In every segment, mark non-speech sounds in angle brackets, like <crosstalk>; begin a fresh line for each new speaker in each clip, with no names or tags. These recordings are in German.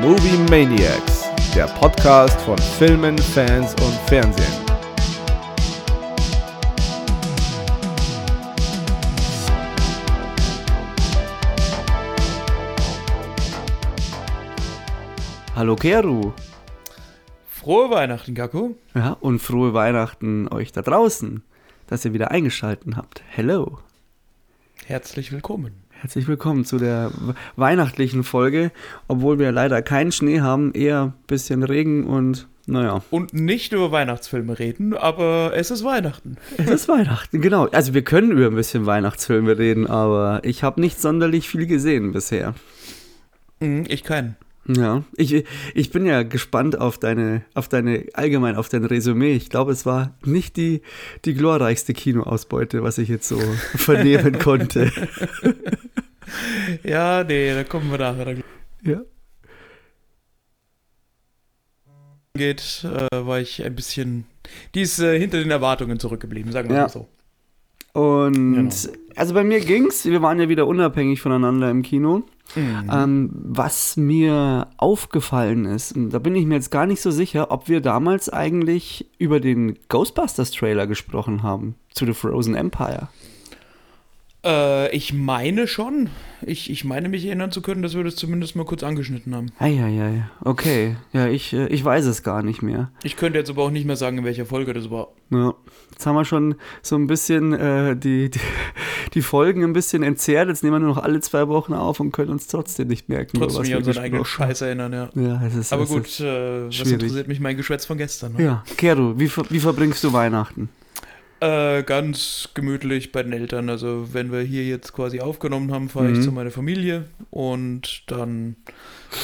Movie Maniacs, der Podcast von Filmen, Fans und Fernsehen.
Hallo Keru.
Frohe Weihnachten, Gaku.
Ja, und frohe Weihnachten euch da draußen, dass ihr wieder eingeschaltet habt. Hello.
Herzlich willkommen.
Herzlich willkommen zu der weihnachtlichen Folge, obwohl wir leider keinen Schnee haben, eher ein bisschen Regen und naja.
Und nicht über Weihnachtsfilme reden, aber es ist Weihnachten.
Es ist Weihnachten, genau. Also wir können über ein bisschen Weihnachtsfilme reden, aber ich habe nicht sonderlich viel gesehen bisher.
Mhm, ich keinen.
Ja, ich, ich bin ja gespannt auf deine, auf deine, allgemein auf dein Resümee. Ich glaube, es war nicht die, die glorreichste Kinoausbeute, was ich jetzt so <laughs> vernehmen konnte.
Ja, nee, da kommen wir nachher.
Ja.
Geht, äh, war ich ein bisschen, die ist äh, hinter den Erwartungen zurückgeblieben, sagen wir
Ja.
mal so.
Und
Genau.
also bei mir ging's, wir waren ja wieder unabhängig voneinander im Kino.
Mhm.
Ähm, was mir aufgefallen ist, und da bin ich mir jetzt gar nicht so sicher, ob wir damals eigentlich über den Ghostbusters-Trailer gesprochen haben zu The Frozen Empire.
Äh, ich meine schon. Ich, ich meine mich erinnern zu können, dass wir das zumindest mal kurz angeschnitten haben.
Eieiei, okay. Ja, ich, äh, ich weiß es gar nicht mehr.
Ich könnte jetzt aber auch nicht mehr sagen, in welcher Folge das war.
Ja. Jetzt haben wir schon so ein bisschen äh, die, die, die Folgen ein bisschen entzerrt. Jetzt nehmen wir nur noch alle zwei Wochen auf und können uns trotzdem nicht merken,
Trotzdem
wir
an unseren eigenen Scheiß erinnern, ja.
Ja, es ist,
Aber
es
gut,
Ist,
äh, was interessiert mich mein Geschwätz von gestern? Ne?
ja, Kero, wie, wie verbringst du Weihnachten?
Äh, ganz gemütlich bei den Eltern. Also wenn wir hier jetzt quasi aufgenommen haben, fahre
Mhm.
ich zu meiner Familie und dann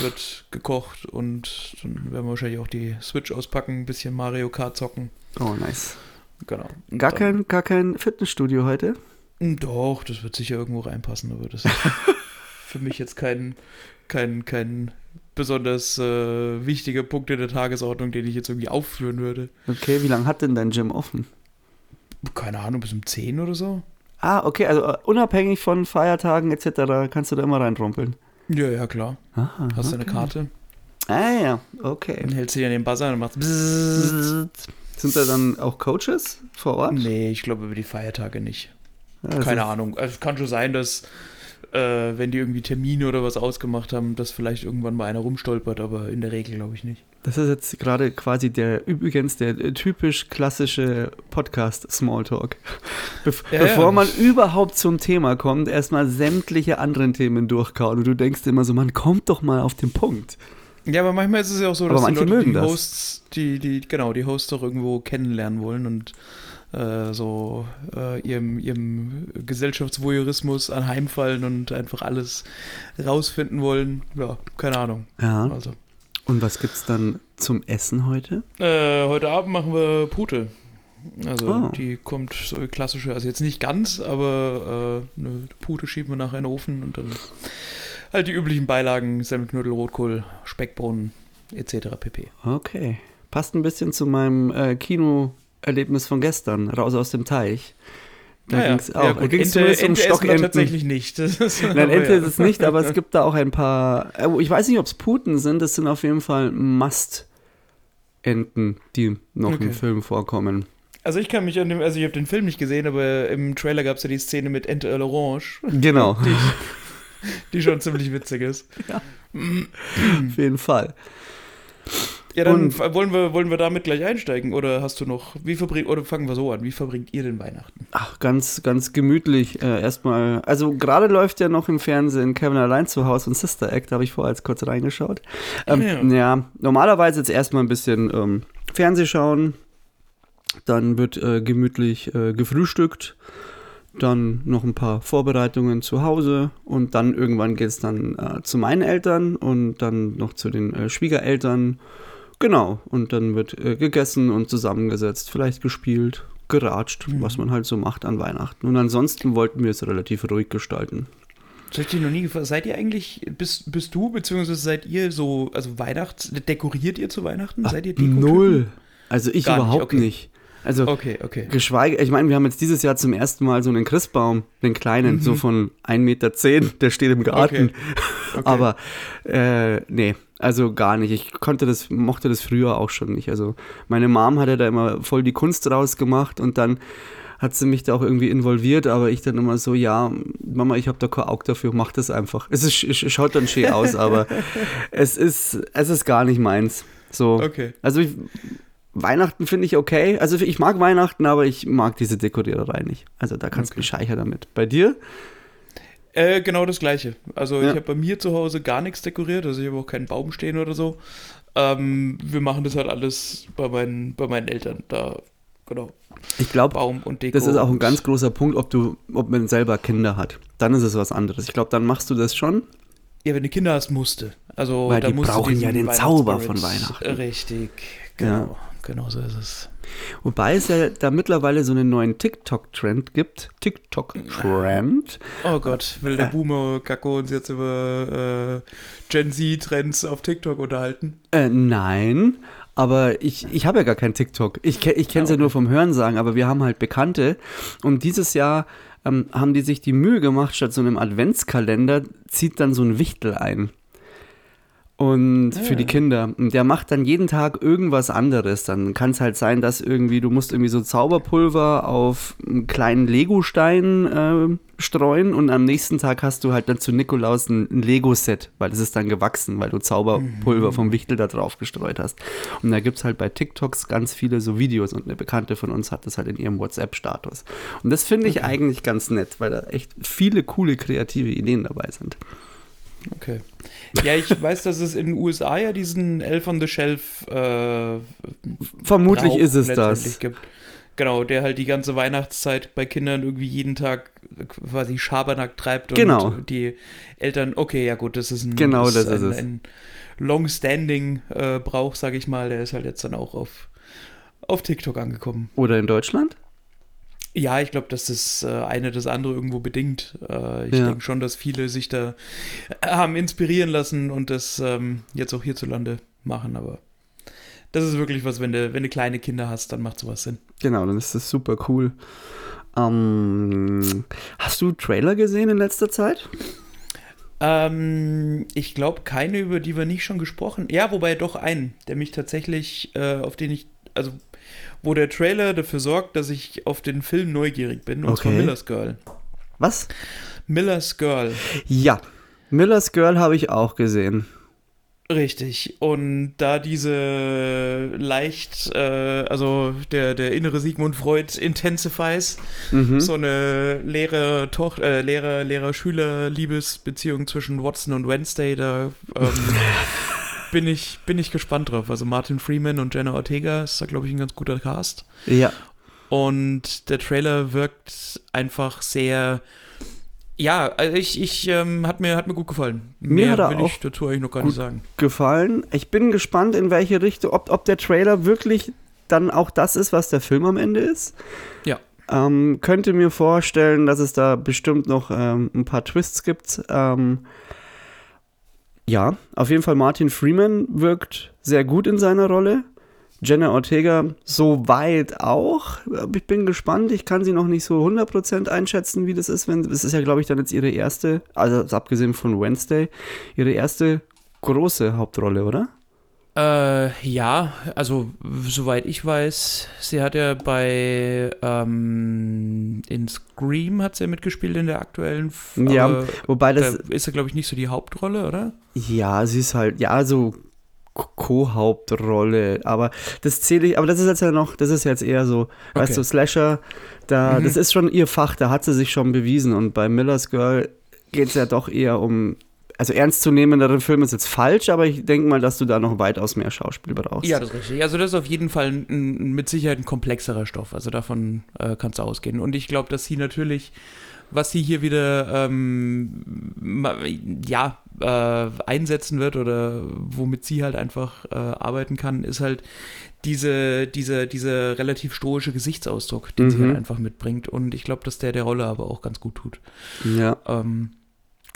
wird gekocht und dann werden wir wahrscheinlich auch die Switch auspacken, ein bisschen Mario Kart zocken.
Oh, nice.
Genau.
Gar
dann-
kein, gar kein Fitnessstudio heute?
Doch, das wird sicher irgendwo reinpassen, aber das ist <laughs> für mich jetzt kein, kein, kein besonders äh, wichtiger Punkt in der Tagesordnung, den ich jetzt irgendwie aufführen würde.
Okay, wie lange hat denn dein Gym offen?
Keine Ahnung, bis um 10 oder so?
Ah, okay, also äh, unabhängig von Feiertagen etc. kannst du da immer reinrumpeln.
Ja, ja, klar.
Aha,
Hast du
okay.
eine Karte?
Ah ja, okay.
Dann hältst du dir an den Buzzer und machst bzzzt.
Sind da dann auch Coaches vor Ort?
Nee, ich glaube über die Feiertage nicht.
Das
Keine Ahnung. Also, es kann schon sein, dass, äh, wenn die irgendwie Termine oder was ausgemacht haben, dass vielleicht irgendwann mal einer rumstolpert, aber in der Regel glaube ich nicht.
Das ist jetzt gerade quasi der, übrigens der typisch klassische Podcast-Smalltalk. <laughs> Bef
Ja,
bevor
ja.
man überhaupt zum Thema kommt, erstmal sämtliche anderen Themen durchkauen. Und du denkst immer so, man kommt doch mal auf den Punkt.
Ja, aber manchmal ist es ja auch so,
Aber
dass die Leute die. Hosts, die, die, genau, die Hosts doch irgendwo kennenlernen wollen und äh, so äh, ihrem, ihrem Gesellschaftsvoyeurismus anheimfallen und einfach alles rausfinden wollen. Ja, keine Ahnung.
Ja.
Also.
Und was gibt's dann zum Essen heute?
Äh, heute Abend machen wir Pute. Also
Oh.
die kommt so klassische, also jetzt nicht ganz, aber äh, eine Pute schieben wir nachher in den Ofen und dann halt die üblichen Beilagen, Semmelknödel, Rotkohl, Speckbohnen etc. pp.
Okay. Passt ein bisschen zu meinem äh, Kinoerlebnis von gestern, raus aus dem Teich. Da
Naja,
ging's auch.
ja,
da
gut,
ging's
Ente,
um Stockenten.
tatsächlich nicht. Ist, <laughs>
Nein, Ente
ja.
ist es nicht, aber es gibt da auch ein paar. äh, Ich weiß nicht, ob es Puten sind. Das sind auf jeden Fall Mast-Enten, die noch im
Okay.
Film vorkommen.
Also ich kann mich an dem, also ich habe den Film nicht gesehen, aber im Trailer gab es ja die Szene mit Ente à l'Orange,
Genau, <laughs>
die, <laughs> die schon ziemlich witzig ist.
auf jeden Fall.
Ja, dann
Und-
wollen wir, wollen wir damit gleich einsteigen oder hast du noch, wie verbringt, oder fangen wir so an, wie verbringt ihr den Weihnachten?
Ach, ganz, ganz gemütlich. Äh, erstmal, also gerade läuft ja noch im Fernsehen Kevin allein zu Hause und Sister Act, da habe ich vorher jetzt kurz reingeschaut. Ähm,
Ja.
ja. normalerweise jetzt erstmal ein bisschen ähm, Fernseh schauen, dann wird äh, gemütlich äh, gefrühstückt, dann noch ein paar Vorbereitungen zu Hause und dann irgendwann geht es dann äh, zu meinen Eltern und dann noch zu den äh, Schwiegereltern. Genau, und dann wird äh, gegessen und zusammengesetzt, vielleicht gespielt, geratscht,
Mhm.
was man halt so macht an Weihnachten. Und ansonsten wollten wir es relativ ruhig gestalten.
Das hab ich noch nie gefragt. Seid ihr eigentlich, bist, bist du, beziehungsweise seid ihr so, also Weihnachts, dekoriert ihr zu Weihnachten? seid ihr Dekotypen?
Null. Also ich
Gar nicht,
überhaupt
okay.
nicht. Also
Okay, okay.
geschweige, ich meine, wir haben jetzt dieses Jahr zum ersten Mal so einen Christbaum, den kleinen,
Mhm.
so von 1,10 Meter, der steht im Garten.
Okay. <laughs>
Aber äh, nee, Also gar nicht. Ich konnte das, mochte das früher auch schon nicht. Also meine Mom hatte da immer voll die Kunst draus gemacht und dann hat sie mich da auch irgendwie involviert, aber ich dann immer so, ja, Mama, ich habe da kein Auge dafür, mach das einfach. Es, ist, schaut dann schön aus, aber <laughs> es ist, es ist gar nicht meins. So.
Okay.
Also ich, Weihnachten finde ich okay. Also ich mag Weihnachten, aber ich mag diese Dekoriererei nicht. Also da kannst du
Okay.
mich scheichern damit. Bei dir?
Äh, genau das gleiche. Also
Ja.
ich habe bei mir zu Hause gar nichts dekoriert, also ich habe auch keinen Baum stehen oder so. Ähm, wir machen das halt alles bei meinen, bei meinen Eltern. Da, genau.
Ich glaube, das ist auch ein ganz großer Punkt, ob du, ob man selber Kinder hat. Dann ist es was anderes. Ich glaube, dann machst du das schon.
Ja, wenn du Kinder hast, musste. Also
Weil
da
die brauchen ja den Zauber von Weihnachten.
Richtig, genau. Genau so ist es.
Wobei es ja da mittlerweile so einen neuen TikTok-Trend gibt. TikTok-Trend.
Oh Gott, will der Boomer Gacko uns jetzt über äh, Gen Z-Trends auf TikTok unterhalten?
Äh, nein, aber ich, ich habe ja gar kein TikTok. Ich, ich kenne es
Ah,
ja nur vom Hörensagen, aber wir haben halt Bekannte. Und dieses Jahr ähm, haben die sich die Mühe gemacht, statt so einem Adventskalender zieht dann so ein Wichtel ein. Und für die Kinder. Und der macht dann jeden Tag irgendwas anderes. Dann kann es halt sein, dass irgendwie, du musst irgendwie so Zauberpulver auf einen kleinen Legostein äh, streuen und am nächsten Tag hast du halt dann zu Nikolaus ein, ein Lego-Set, weil es ist dann gewachsen, weil du Zauberpulver vom Wichtel da drauf gestreut hast. Und da gibt es halt bei TikToks ganz viele so Videos und eine Bekannte von uns hat das halt in ihrem WhatsApp-Status. Und das finde ich eigentlich ganz nett, weil da echt viele coole kreative Ideen dabei sind.
Okay. <laughs> Ja, ich weiß, dass es in den USA ja diesen Elf on the Shelf äh,
Vermutlich
Brauch
ist es das.
Gibt. Genau, der halt die ganze Weihnachtszeit bei Kindern irgendwie jeden Tag quasi Schabernack treibt und
Genau.
die Eltern, okay, ja gut, das ist ein,
Genau, das ist
ein, ein long-standing äh, Brauch, sag ich mal, der ist halt jetzt dann auch auf, auf TikTok angekommen.
Oder in Deutschland?
Ja, ich glaube, dass das äh, eine das andere irgendwo bedingt. Äh, ich
Ja.
denke schon, dass viele sich da äh, haben inspirieren lassen und das ähm, jetzt auch hierzulande machen, aber das ist wirklich was, wenn du, wenn du kleine Kinder hast, dann macht sowas Sinn.
Genau, dann ist das super cool. Ähm, hast du Trailer gesehen in letzter Zeit?
Ähm, ich glaube, keine, über die wir nicht schon gesprochen. Ja, wobei doch einen, der mich tatsächlich, äh, auf den ich, also wo der Trailer dafür sorgt, dass ich auf den Film neugierig bin, und zwar
Okay.
Miller's Girl.
Was?
Miller's Girl.
Ja. Miller's Girl habe ich auch gesehen.
Richtig. Und da diese leicht, äh, also der, der innere Sigmund Freud intensifies,
Mhm.
so eine Toch äh, Lehrer, Lehrer-Schüler-Liebesbeziehung zwischen Watson und Wednesday, da ähm, <laughs> bin, ich, bin ich gespannt drauf. Also Martin Freeman und Jenna Ortega ist da, glaube ich, ein ganz guter Cast.
Ja.
Und der Trailer wirkt einfach sehr. Ja, also ich, ich ähm, hat mir hat mir gut gefallen.
Mir hat er
will
auch
ich dazu eigentlich noch gar
gut
nicht sagen.
Gefallen. Ich bin gespannt, in welche Richtung, ob, ob der Trailer wirklich dann auch das ist, was der Film am Ende ist.
Ja.
Ähm, könnte mir vorstellen, dass es da bestimmt noch ähm, ein paar Twists gibt. Ähm, ja, auf jeden Fall Martin Freeman wirkt sehr gut in seiner Rolle. Jenna Ortega soweit auch. Ich bin gespannt. Ich kann sie noch nicht so 100% einschätzen, wie das ist. Wenn, das ist ja, glaube ich, dann jetzt ihre erste, also abgesehen von Wednesday, ihre erste große Hauptrolle, oder?
Äh, ja, also soweit ich weiß, sie hat ja bei ähm, in Scream hat sie ja mitgespielt in der aktuellen. F
Ja,
aber
Wobei
da
das,
ist ja glaube ich nicht so die Hauptrolle, oder?
ja, sie ist halt, ja, so Co-Hauptrolle, aber das zähle ich, aber das ist jetzt ja noch, das ist jetzt eher so, weißt
Okay.
du, Slasher, da,
Mhm.
das ist schon ihr Fach, da hat sie sich schon bewiesen und bei Miller's Girl geht es ja doch eher um, also ernstzunehmendere Film ist jetzt falsch, aber ich denke mal, dass du da noch weitaus mehr Schauspiel brauchst.
Ja, das ist richtig. Also das ist auf jeden Fall ein, mit Sicherheit ein komplexerer Stoff. Also davon äh, kannst du ausgehen. Und ich glaube, dass sie natürlich, was sie hier wieder ähm, ja, äh, einsetzen wird oder womit sie halt einfach äh, arbeiten kann, ist halt diese, diese, diese relativ stoische Gesichtsausdruck, den sie
Mhm.
halt einfach mitbringt. Und ich glaube, dass der der Rolle aber auch ganz gut tut.
Ja.
Ähm,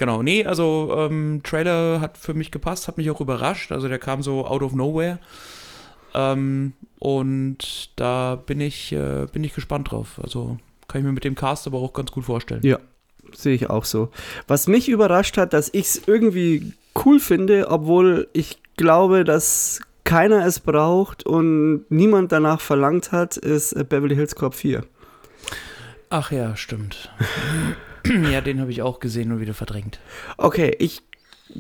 genau, nee, also ähm, Trailer hat für mich gepasst, hat mich auch überrascht. Also der kam so out of nowhere. Ähm, und da bin ich, äh, bin ich gespannt drauf. Also kann ich mir mit dem Cast aber auch ganz gut vorstellen.
Ja, sehe ich auch so. Was mich überrascht hat, dass ich es irgendwie cool finde, obwohl ich glaube, dass keiner es braucht und niemand danach verlangt hat, ist äh, Beverly Hills Cop 4.
Ach ja, stimmt. <clears throat> ja, den habe ich auch gesehen und wieder verdrängt.
Okay, ich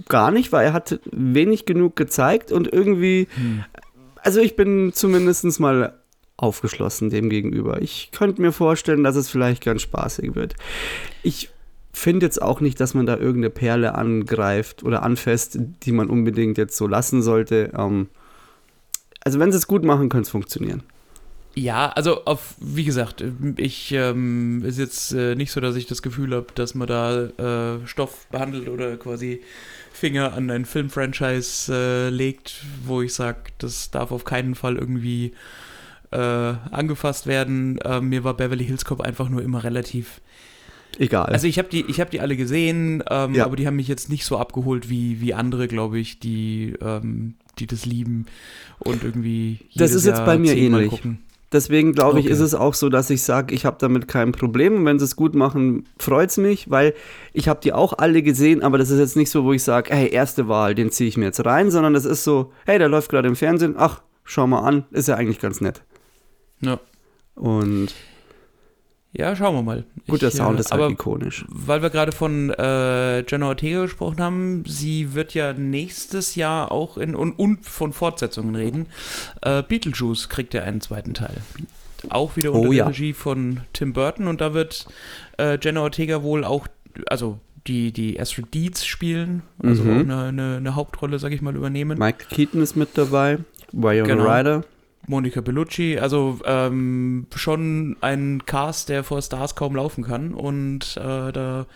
gar nicht, weil er hat wenig genug gezeigt und irgendwie,
Hm.
also ich bin zumindest mal aufgeschlossen dem gegenüber. Ich könnte mir vorstellen, dass es vielleicht ganz spaßig wird. Ich finde jetzt auch nicht, dass man da irgendeine Perle angreift oder anfasst, die man unbedingt jetzt so lassen sollte. Ähm, also wenn sie es gut machen, könnte es funktionieren.
Ja, also auf, wie gesagt, ich ähm, ist jetzt äh, nicht so, dass ich das Gefühl habe, dass man da äh, Stoff behandelt oder quasi Finger an ein Filmfranchise äh, legt, wo ich sage, das darf auf keinen Fall irgendwie äh, angefasst werden. Äh, mir war Beverly Hills Cop einfach nur immer relativ.
Egal.
Also ich habe die, ich habe die alle gesehen, ähm,
Ja.
aber die haben mich jetzt nicht so abgeholt wie wie andere, glaube ich, die ähm, die das lieben und irgendwie.
Das ist jetzt
Jahr
bei mir ähnlich.
Gucken.
Deswegen glaube ich,
Okay.
ist es auch so, dass ich sage, ich habe damit kein Problem. Und wenn sie es gut machen, freut es mich, weil ich habe die auch alle gesehen, aber das ist jetzt nicht so, wo ich sage, hey, erste Wahl, den ziehe ich mir jetzt rein, sondern das ist so, hey, der läuft gerade im Fernsehen, ach, schau mal an, ist ja eigentlich ganz nett.
Ja.
Und
Ja, schauen wir mal.
guter
Ich,
Sound
äh,
ist halt
aber
ikonisch.
weil wir gerade von äh, Jenna Ortega gesprochen haben, sie wird ja nächstes Jahr auch in und, und von Fortsetzungen reden. Äh, Beetlejuice kriegt ja einen zweiten Teil. Auch wieder unter
Oh
der
ja.
Regie von Tim Burton und da wird äh, Jenna Ortega wohl auch, also die, die Astrid Deeds spielen, also
Mhm.
auch eine, eine, eine Hauptrolle, sag ich mal, übernehmen.
Michael Keaton ist mit dabei, Winona
Genau.
Ryder.
Monica Bellucci, also ähm, schon ein Cast, der vor Stars kaum laufen kann. Und äh, da,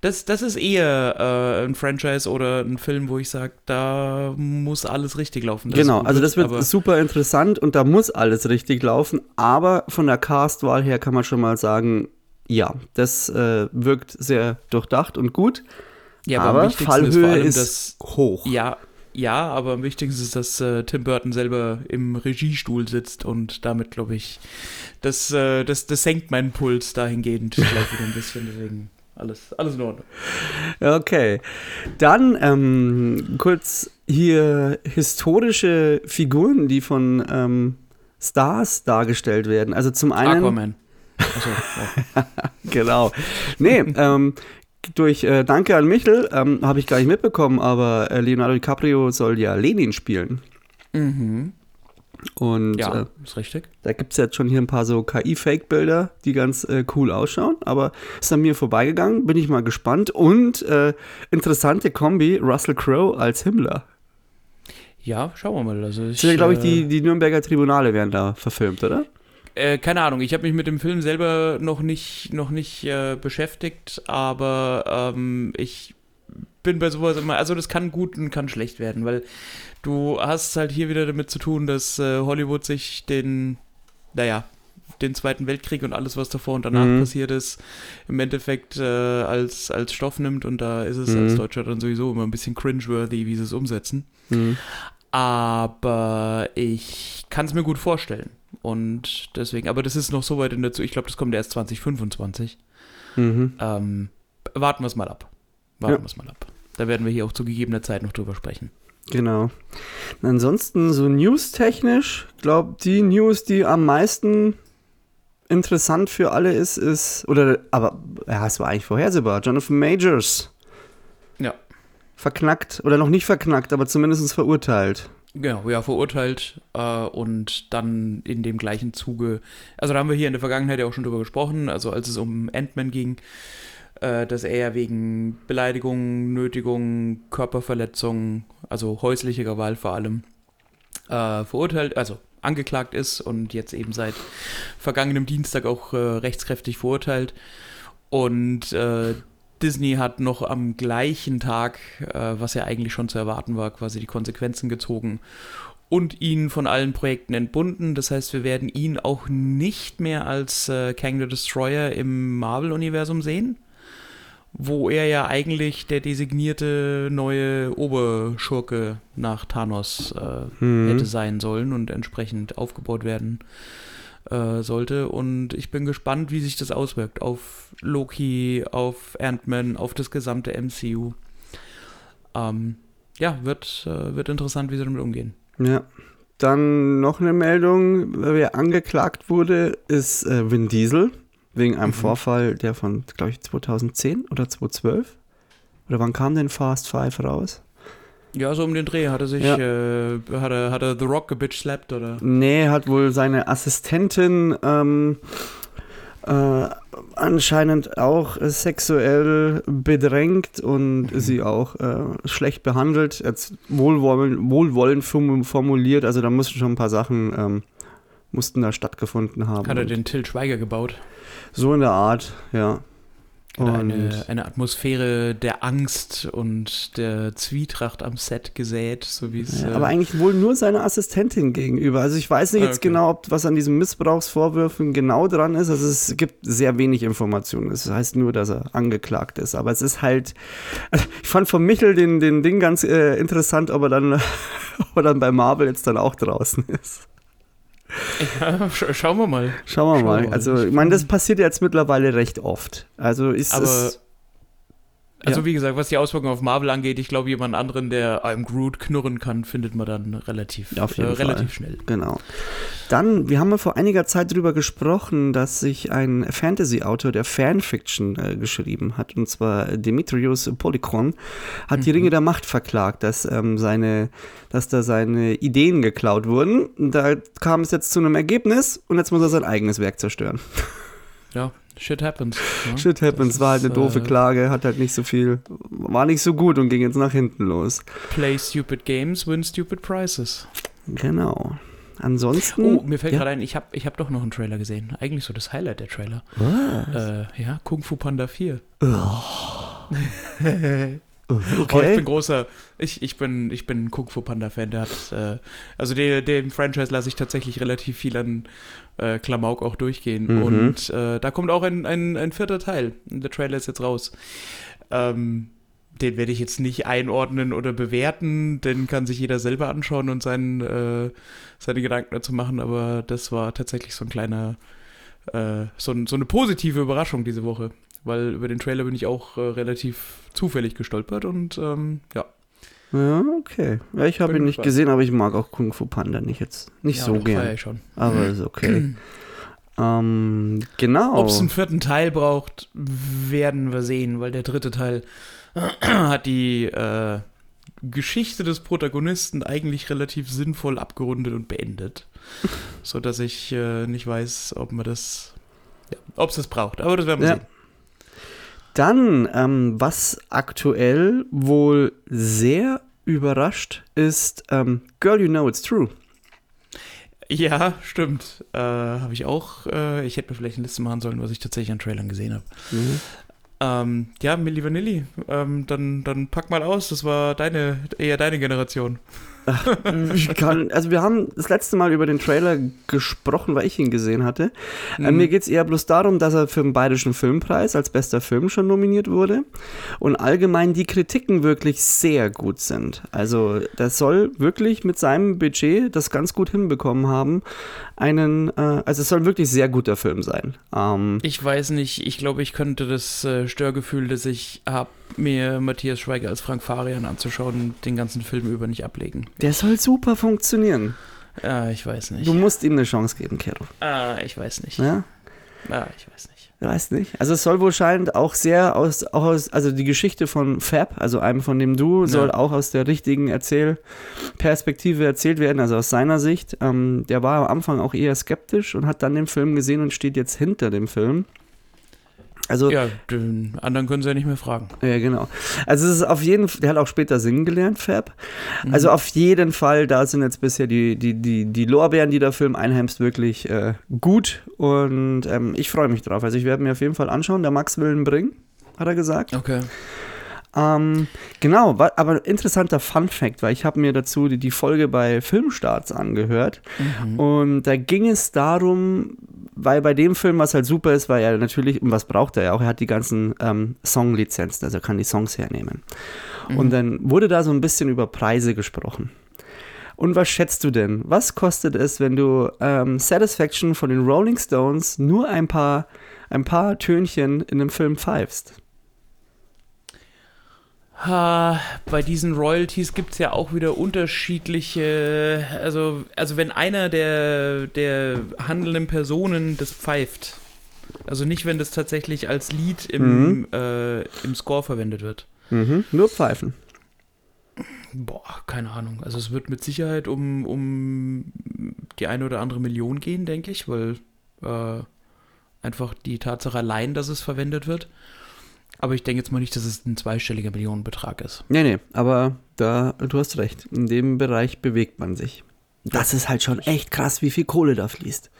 das, das ist eher äh, ein Franchise oder ein Film, wo ich sage, da muss alles richtig laufen. dass es
Genau, also das wird
aber-
super interessant und da muss alles richtig laufen, aber von der Castwahl her kann man schon mal sagen, ja, das äh, wirkt sehr durchdacht und gut,
ja, am
aber
wichtigsten ist vor
Fallhöhe
allem,
ist,
dass-
hoch.
Ja, ja, aber am wichtigsten ist, dass äh, Tim Burton selber im Regiestuhl sitzt und damit, glaube ich, das, äh, das, das senkt meinen Puls dahingehend <laughs> gleich wieder ein bisschen. Deswegen alles, alles in Ordnung.
Okay, dann ähm, kurz hier historische Figuren, die von ähm, Stars dargestellt werden. Also zum einen
Aquaman. Achso, ja. <laughs>
Genau. Nee, ähm, durch äh, Danke an Michel ähm, habe ich gar nicht mitbekommen, aber äh, Leonardo DiCaprio soll ja Lenin spielen.
Mhm.
Und
Ja,
äh,
ist richtig.
da gibt es jetzt schon hier ein paar so KI-Fake-Bilder, die ganz äh, cool ausschauen, aber ist an mir vorbeigegangen, bin ich mal gespannt. Und äh, interessante Kombi, Russell Crowe als Himmler.
Ja, schauen wir mal. Also ich,
Das sind ja, glaube ich,
äh,
die, die Nürnberger Tribunale werden da verfilmt, oder?
Äh, keine Ahnung, ich habe mich mit dem Film selber noch nicht, noch nicht äh, beschäftigt, aber ähm, ich bin bei sowas immer, also das kann gut und kann schlecht werden, weil du hast halt hier wieder damit zu tun, dass äh, Hollywood sich den, naja, den Zweiten Weltkrieg und alles, was davor und danach
Mhm.
passiert ist, im Endeffekt äh, als, als Stoff nimmt und da ist es
Mhm.
als Deutscher dann sowieso immer ein bisschen cringeworthy, wie sie es umsetzen.
Mhm.
Aber ich kann es mir gut vorstellen. Und deswegen, aber das ist noch so weit in der Zu. Ich glaube, das kommt erst 2025.
Mhm.
Ähm, warten wir es mal ab. Warten
Ja.
wir es mal ab. Da werden wir hier auch zu gegebener Zeit noch drüber sprechen.
Genau. Ansonsten so news-technisch, glaube die News, die am meisten interessant für alle ist, ist, oder, aber, ja, es war eigentlich vorhersehbar, Jonathan Majors.
Ja.
Verknackt, oder noch nicht verknackt, aber zumindest verurteilt.
Genau, ja, verurteilt äh, und dann in dem gleichen Zuge, also da haben wir hier in der Vergangenheit ja auch schon drüber gesprochen, also als es um Ant-Man ging, äh, dass er wegen Beleidigung, Nötigung, Körperverletzung, also häusliche Gewalt vor allem, äh, verurteilt, also angeklagt ist und jetzt eben seit vergangenem Dienstag auch äh, rechtskräftig verurteilt. Und äh, Disney hat noch am gleichen Tag, äh, was ja eigentlich schon zu erwarten war, quasi die Konsequenzen gezogen und ihn von allen Projekten entbunden. Das heißt, wir werden ihn auch nicht mehr als äh, Kang the Destroyer im Marvel-Universum sehen, wo er ja eigentlich der designierte neue Oberschurke nach Thanos äh,
Mhm.
hätte sein sollen und entsprechend aufgebaut werden äh, sollte. Und ich bin gespannt, wie sich das auswirkt auf Loki, auf Ant-Man, auf das gesamte MCU. Ähm, ja, wird, äh, wird interessant, wie sie damit umgehen.
Ja. Dann noch eine Meldung, wer angeklagt wurde, ist äh, Vin Diesel wegen einem
Mhm.
Vorfall, der von, glaube ich, 2010 oder 2012. Oder wann kam denn Fast Five raus?
Ja, so um den Dreh hat er sich,
Ja.
äh, hat, er, hat er The Rock gebitch slapped oder?
Nee, hat wohl seine Assistentin ähm, äh, anscheinend auch äh, sexuell bedrängt und <laughs> sie auch äh, schlecht behandelt, jetzt wohlwollend, wohlwollend formu- formuliert. Also da mussten schon ein paar Sachen ähm, mussten da stattgefunden haben.
Hat er den Till Schweiger gebaut?
so in der Art, ja.
Eine, eine Atmosphäre der Angst und der Zwietracht am Set gesät, so wie es.
Ja,
äh,
aber eigentlich wohl nur seiner Assistentin gegenüber. Also ich weiß nicht jetzt
okay.
genau, ob was an diesen Missbrauchsvorwürfen genau dran ist. Also es gibt sehr wenig Informationen. Es heißt nur, dass er angeklagt ist. Aber es ist halt, also ich fand von Michel den, den Ding ganz äh, interessant, ob er, dann, <laughs> ob er dann bei Marvel jetzt dann auch draußen ist.
Ja, sch schauen wir mal.
Schauen wir
Schauen
mal.
wir.
Also ich meine, das passiert jetzt mittlerweile recht oft. Also ist
Aber-
es...
Also
Ja.
wie gesagt, was die Auswirkungen auf Marvel angeht, ich glaube, jemand anderen, der einem Groot knurren kann, findet man dann relativ,
Auf jeden
äh,
Fall.
relativ schnell.
Genau. Dann, wir haben mal vor einiger Zeit darüber gesprochen, dass sich ein Fantasy-Autor, der Fanfiction äh, geschrieben hat, und zwar Demetrius Polychron, hat die Ringe der Macht verklagt, dass, ähm, seine, dass da seine Ideen geklaut wurden. Da kam es jetzt zu einem Ergebnis und jetzt muss er sein eigenes Werk zerstören.
Ja, shit happens. Ja.
Shit happens,
Das
war halt eine doofe
äh,
Klage, hat halt nicht so viel, war nicht so gut und ging jetzt nach hinten los.
Play stupid games, win stupid prizes.
Genau. Ansonsten.
Oh, mir fällt
ja.
gerade ein, ich habe ich hab doch noch einen Trailer gesehen. Eigentlich so das Highlight der Trailer.
Was?
Äh, ja, Kung Fu Panda 4. <laughs>
Okay.
Oh, ich bin großer, ich, ich bin, ich bin Kung Fu Panda Fan. Der hat, äh, also den, dem Franchise lasse ich tatsächlich relativ viel an äh, Klamauk auch durchgehen.
Mhm.
Und äh, da kommt auch ein, ein, ein vierter Teil. Der Trailer ist jetzt raus. Ähm, den werde ich jetzt nicht einordnen oder bewerten, den kann sich jeder selber anschauen und seinen, äh, seine Gedanken dazu machen, aber das war tatsächlich so ein kleiner, äh, so, ein, so eine positive Überraschung diese Woche, weil über den Trailer bin ich auch äh, relativ zufällig gestolpert und ähm, ja.
Ja, okay. Ja, ich habe ihn nicht gesehen, aber ich mag auch Kung Fu Panda nicht jetzt. Nicht
ja,
so
doch, feier
gern.
ich schon.
Aber <clears throat> ist okay. ähm, genau.
Ob es einen vierten Teil braucht, werden wir sehen, weil der dritte Teil <clears throat> hat die äh, Geschichte des Protagonisten eigentlich relativ sinnvoll abgerundet und beendet. <laughs> so dass ich äh, nicht weiß, ob man das, ja, ob es das braucht. Aber das werden wir
Ja.
sehen.
Dann, ähm, was aktuell wohl sehr überrascht, ist ähm, Girl, You Know It's True.
Ja, stimmt. Äh, habe ich auch. Äh, ich hätte mir vielleicht eine Liste machen sollen, was ich tatsächlich an Trailern gesehen habe.
Mhm.
Ähm, ja, Milli Vanilli. Ähm, dann, dann pack mal aus. Das war deine, eher deine Generation. <laughs>
Ich kann, also wir haben das letzte Mal über den Trailer gesprochen, weil ich ihn gesehen hatte. Äh, mir geht es eher bloß darum, dass er für den Bayerischen Filmpreis als bester Film schon nominiert wurde und allgemein die Kritiken wirklich sehr gut sind. Also das soll wirklich mit seinem Budget das ganz gut hinbekommen haben. Einen, äh, also es soll wirklich sehr guter Film sein. Ähm,
Ich weiß nicht, ich glaube, ich könnte das äh, Störgefühl, das ich habe, mir Matthias Schweiger als Frank Farian anzuschauen, den ganzen Film über nicht ablegen.
der soll super funktionieren.
Ah, ich weiß nicht.
Du musst ihm eine Chance geben, Kero.
Ah, ich weiß nicht.
Ja?
Ah, ich weiß nicht.
Ich weiß nicht. Also es soll wohl scheinend auch sehr aus, auch aus, also die Geschichte von Fab, also einem von dem Du, soll auch aus der richtigen Erzählperspektive erzählt werden, also aus seiner Sicht. Ähm, der war am Anfang auch eher skeptisch und hat dann den Film gesehen und steht jetzt hinter dem Film. Also, ja.
Ja, den anderen können sie ja nicht mehr fragen.
genau. Also es ist auf jeden Fall, der hat auch später singen gelernt, Fab. Also
Mhm.
auf jeden Fall, da sind jetzt bisher die, die, die, die Lorbeeren, die der Film einheimst, wirklich äh, gut. Und ähm, ich freue mich drauf. Also ich werde mir auf jeden Fall anschauen. Der Max will ihn bringen, hat er gesagt.
Okay.
Ähm, genau, aber interessanter Fun Fact, weil ich habe mir dazu die, die Folge bei Filmstarts angehört.
Mhm.
Und da ging es darum, weil bei dem Film, was halt super ist, weil er natürlich, und was braucht er ja auch, er hat die ganzen ähm, Songlizenzen, also er kann die Songs hernehmen.
Mhm.
Und dann wurde da so ein bisschen über Preise gesprochen. Und was schätzt du denn? Was kostet es, wenn du ähm, Satisfaction von den Rolling Stones nur ein paar, ein paar Tönchen in einem Film pfeifst?
Bei diesen Royalties gibt es ja auch wieder unterschiedliche, also, also wenn einer der, der handelnden Personen das pfeift, also nicht, wenn das tatsächlich als Lied im,
Mhm.
äh, im Score verwendet wird.
Mhm. Nur Pfeifen.
Boah, keine Ahnung. Also es wird mit Sicherheit um, um die eine oder andere Million gehen, denke ich, weil äh, einfach die Tatsache allein, dass es verwendet wird. Aber ich denke jetzt mal nicht, dass es ein zweistelliger Millionenbetrag ist.
Nee, nee, aber da, du hast recht. In dem Bereich bewegt man sich. Das ist halt schon echt krass, wie viel Kohle da fließt.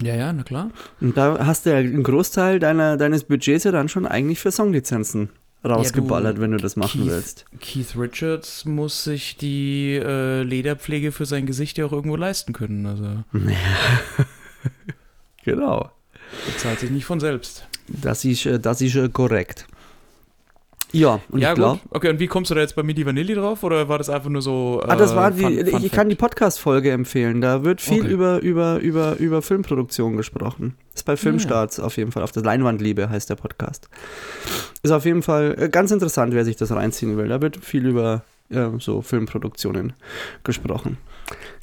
Ja, ja, na klar.
Und da hast du ja einen Großteil deiner, deines Budgets ja dann schon eigentlich für Songlizenzen rausgeballert, wenn du das machen
Keith-
willst.
Keith Richards muss sich die äh, Lederpflege für sein Gesicht ja auch irgendwo leisten können. Also <laughs>
Genau.
das zahlt sich nicht von selbst.
Das ist, äh, das ist äh, korrekt. Ja, und
ja,
ich glaube.
Okay, und wie kommst du da jetzt bei Midi Vanilli drauf? Oder war das einfach nur so.
Ah, das
äh,
war die,
Fun-
ich,
Fun
ich kann die? Podcast-Folge empfehlen. Da wird viel
Okay.
über, über, über, über Filmproduktion gesprochen. Ist bei Filmstarts auf jeden Fall. Auf der Leinwandliebe heißt der Podcast. Ist auf jeden Fall äh, ganz interessant, wer sich das reinziehen will. Da wird viel über äh, so Filmproduktionen gesprochen.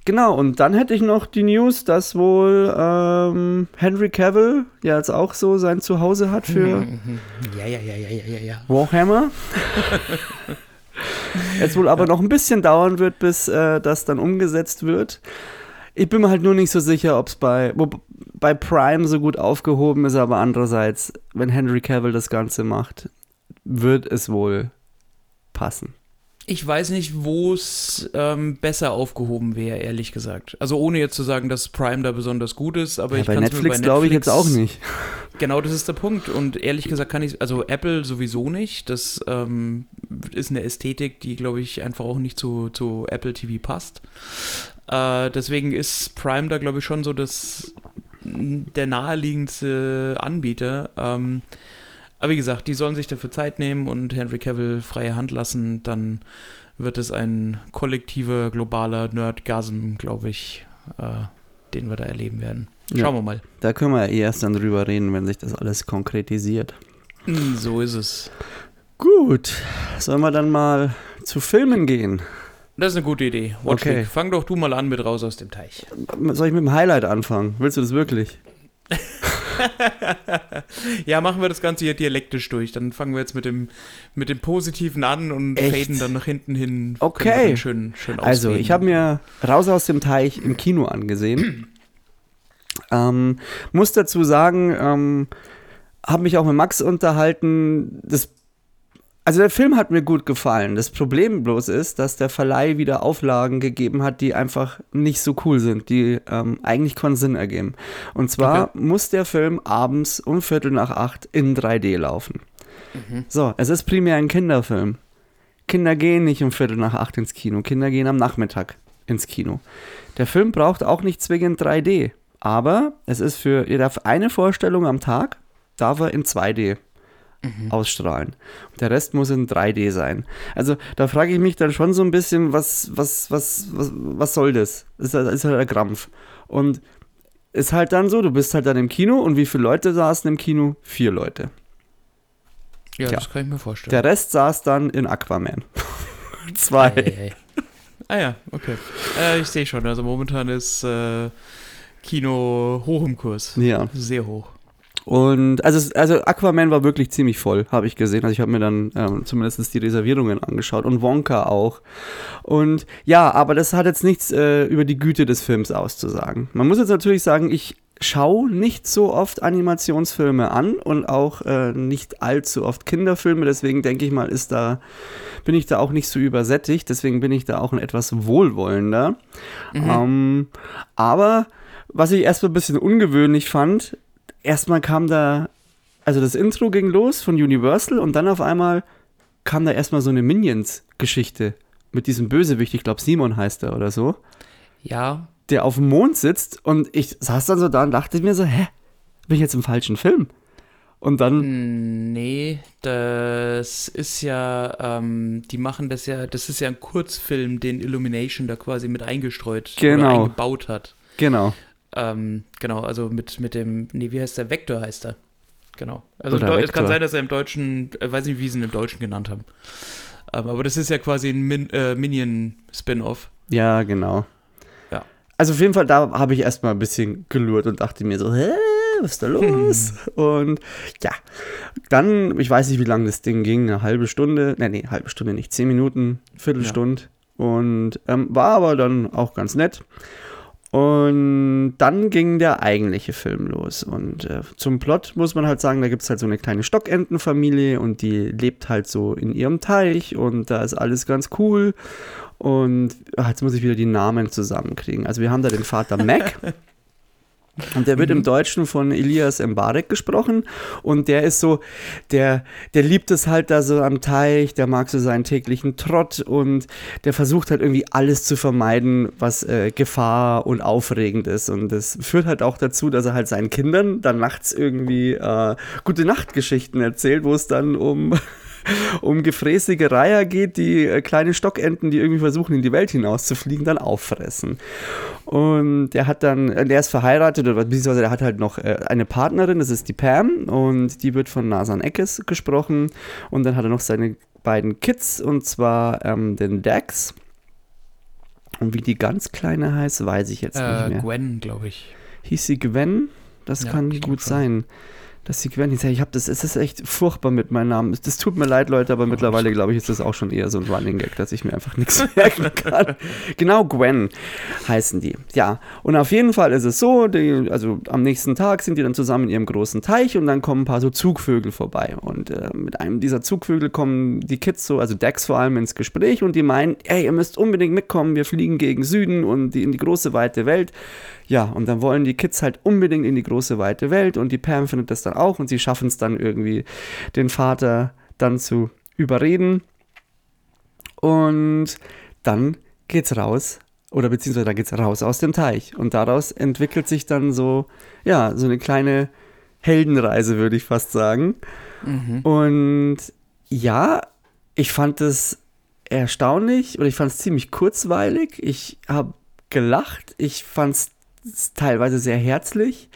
Genau, und dann hätte ich noch die News, dass wohl ähm, Henry Cavill ja jetzt auch so sein Zuhause hat für
Mhm. Ja, ja, ja, ja.
Warhammer. <laughs> es wohl aber noch ein bisschen dauern wird, bis äh, das dann umgesetzt wird. Ich bin mir halt nur nicht so sicher, ob es bei, wo, bei Prime so gut aufgehoben ist, aber andererseits, wenn Henry Cavill das Ganze macht, wird es wohl passen.
Ich weiß nicht, wo es ähm, besser aufgehoben wäre, ehrlich gesagt. Also ohne jetzt zu sagen, dass Prime da besonders gut ist, aber
Ja,
ich
bei
kann's mir
Netflix glaube ich jetzt auch nicht. <laughs>
Genau, das ist der Punkt. Und ehrlich gesagt kann ich, also Apple sowieso nicht. Das ähm, ist eine Ästhetik, die, glaube ich, einfach auch nicht zu, zu Apple TV passt. Äh, deswegen ist Prime da, glaube ich, schon so das, der naheliegendste Anbieter. Ähm, aber wie gesagt, die sollen sich dafür Zeit nehmen und Henry Cavill freie Hand lassen. Dann wird es ein kollektiver, globaler Nerdgasm, glaube ich, äh, den wir da erleben werden. Schauen
Ja.
wir mal.
Da können wir ja eh erst dann drüber reden, wenn sich das alles konkretisiert.
Hm, So ist es.
Gut, sollen wir dann mal zu Filmen gehen?
Das ist eine gute Idee. Watchfreak,
Okay.
fang doch du mal an mit raus aus dem Teich.
Soll ich mit dem Highlight anfangen? Willst du das wirklich? <laughs>
ja, machen wir das Ganze hier dialektisch durch. Dann fangen wir jetzt mit dem, mit dem Positiven an und
Echt?
faden dann nach hinten hin.
Okay.
Schön, schön
Also, ich habe mir Raus aus dem Teich im Kino angesehen. <clears throat> ähm, muss dazu sagen, ähm, habe mich auch mit Max unterhalten. Das, also der Film hat mir gut gefallen. Das Problem bloß ist, dass der Verleih wieder Auflagen gegeben hat, die einfach nicht so cool sind, die ähm, eigentlich keinen Sinn ergeben. Und zwar muss der Film abends um Viertel nach acht in 3D laufen. So, es ist primär ein Kinderfilm. Kinder gehen nicht um Viertel nach acht ins Kino. Kinder gehen am Nachmittag ins Kino. Der Film braucht auch nicht zwingend 3D. Aber es ist für, ihr darf eine Vorstellung am Tag, darf er in 2D ausstrahlen. Und der Rest muss in 3D sein. Also da frage ich mich dann schon so ein bisschen, was, was, was, was, was soll das? Das ist, halt- ist halt ein Krampf. Und ist halt dann so, du bist halt dann im Kino und wie viele Leute saßen im Kino? Vier Leute.
Ja,
Tja.
das kann ich mir vorstellen.
Der Rest saß dann in Aquaman. <laughs> Zwei.
Ei, ei, ei. Ah ja, okay. Äh, ich sehe schon, also momentan ist äh, Kino hoch im Kurs.
Ja.
Sehr hoch.
Und also, also Aquaman war wirklich ziemlich voll, habe ich gesehen. Also ich habe mir dann ähm, zumindest die Reservierungen angeschaut und Wonka auch. Und ja, aber das hat jetzt nichts äh, über die Güte des Films auszusagen. Man muss jetzt natürlich sagen, ich schaue nicht so oft Animationsfilme an und auch äh, nicht allzu oft Kinderfilme. Deswegen denke ich mal, ist da bin ich da auch nicht so übersättigt. Deswegen bin ich da auch ein etwas wohlwollender. Ähm, aber was ich erstmal ein bisschen ungewöhnlich fand, erstmal kam da, also das Intro ging los von Universal und dann auf einmal kam da erstmal so eine Minions-Geschichte mit diesem Bösewicht, ich glaube Simon heißt er oder so,
Ja,
der auf dem Mond sitzt und ich saß dann so da und dachte mir so, hä, bin ich jetzt im falschen Film? Und dann,
Nee, das ist ja, ähm, die machen das ja, das ist ja ein Kurzfilm, den Illumination da quasi mit eingestreut
Genau.
oder eingebaut hat.
genau,
Ähm, genau, also mit, mit dem, nee, wie heißt der? Vector heißt er. Genau. Also es kann sein, dass er im Deutschen, äh, weiß nicht, wie sie ihn im Deutschen genannt haben. Ähm, aber das ist ja quasi ein Min äh, Minion-Spin-Off.
Ja, genau.
Ja.
Also auf jeden Fall, da habe ich erstmal ein bisschen gelurrt und dachte mir so, hä, was ist da <laughs> los? Und ja, dann, ich weiß nicht, wie lange das Ding ging, eine halbe Stunde, nee, nee, halbe Stunde nicht, zehn Minuten, Viertelstunde. Und ähm, war aber dann auch ganz nett. Und dann ging der eigentliche Film los. Und äh, zum Plot muss man halt sagen, da gibt es halt so eine kleine Stockentenfamilie und die lebt halt so in ihrem Teich und da ist alles ganz cool. Und ach, jetzt muss ich wieder die Namen zusammenkriegen. Also wir haben da den Vater Mac. <laughs> Und der wird im Deutschen von Elias Mbarek gesprochen. Und der ist so, der, der liebt es halt da so am Teich, der mag so seinen täglichen Trott und der versucht halt irgendwie alles zu vermeiden, was äh, Gefahr und aufregend ist. Und das führt halt auch dazu, dass er halt seinen Kindern dann nachts irgendwie äh, gute Nachtgeschichten erzählt, wo es dann um um gefräßige Reiher geht, die äh, kleine Stockenten, die irgendwie versuchen, in die Welt hinauszufliegen, dann auffressen. Und er hat dann, äh, er ist verheiratet, oder beziehungsweise er hat halt noch äh, eine Partnerin, das ist die Pam, und die wird von Nasan Eckes gesprochen. Und dann hat er noch seine beiden Kids, und zwar ähm, den Dax. Und wie die ganz kleine heißt, weiß ich jetzt
Äh,
nicht mehr.
Gwen, glaube ich.
Hieß sie Gwen? Das
Ja,
kann gut
schon.
Dass sie Gwen hieß. Ja, Ich habe das, es ist echt furchtbar mit meinem Namen. Das tut mir leid, Leute, aber mittlerweile glaube ich, ist das auch schon eher so ein Running Gag, dass ich mir einfach nichts <laughs> merken kann. genau, Gwen heißen die. Ja, und auf jeden Fall ist es so, die, also am nächsten Tag sind die dann zusammen in ihrem großen Teich und dann kommen ein paar so Zugvögel vorbei. Und äh, mit einem dieser Zugvögel kommen die Kids so, also Dex vor allem, ins Gespräch und die meinen, ey, ihr müsst unbedingt mitkommen, wir fliegen gegen Süden und die, in die große weite Welt. Ja, und dann wollen die Kids halt unbedingt in die große weite Welt und die Pam findet das dann auch und sie schaffen es dann irgendwie, den Vater dann zu überreden. Und dann geht's raus, oder beziehungsweise da geht's raus aus dem Teich. Und daraus entwickelt sich dann so, ja, so eine kleine Heldenreise, würde ich fast sagen.
Mhm.
Und ja, ich fand es erstaunlich oder ich fand es ziemlich kurzweilig. Ich habe gelacht. Ich fand es teilweise sehr herzlich.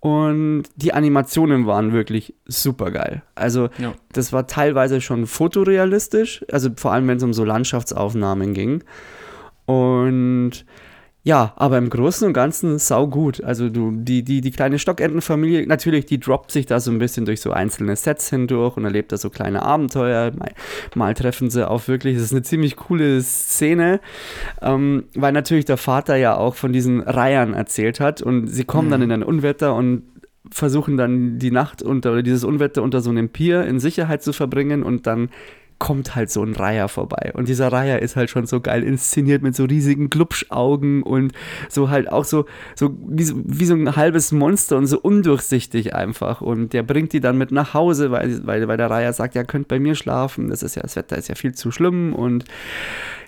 Und die Animationen waren wirklich super geil. Also,
Ja.
das war teilweise schon fotorealistisch, also vor allem, wenn es um so Landschaftsaufnahmen ging. Und ja, aber im Großen und Ganzen sau gut. Also du, die, die, die kleine Stockentenfamilie, natürlich, die droppt sich da so ein bisschen durch so einzelne Sets hindurch und erlebt da so kleine Abenteuer. Mal, mal treffen sie auf wirklich, das ist eine ziemlich coole Szene, ähm, weil natürlich der Vater ja auch von diesen Reihern erzählt hat und sie kommen dann in ein Unwetter und versuchen dann die Nacht unter oder dieses Unwetter unter so einem Pier in Sicherheit zu verbringen und dann kommt halt so ein Reiher vorbei. Und dieser Reiher ist halt schon so geil inszeniert mit so riesigen Glubschaugen und so halt auch so, so wie, so wie so ein halbes Monster und so undurchsichtig einfach. Und der bringt die dann mit nach Hause, weil, weil, weil der Reiher sagt, ja, könnt bei mir schlafen. Das ist ja, das Wetter ist ja viel zu schlimm und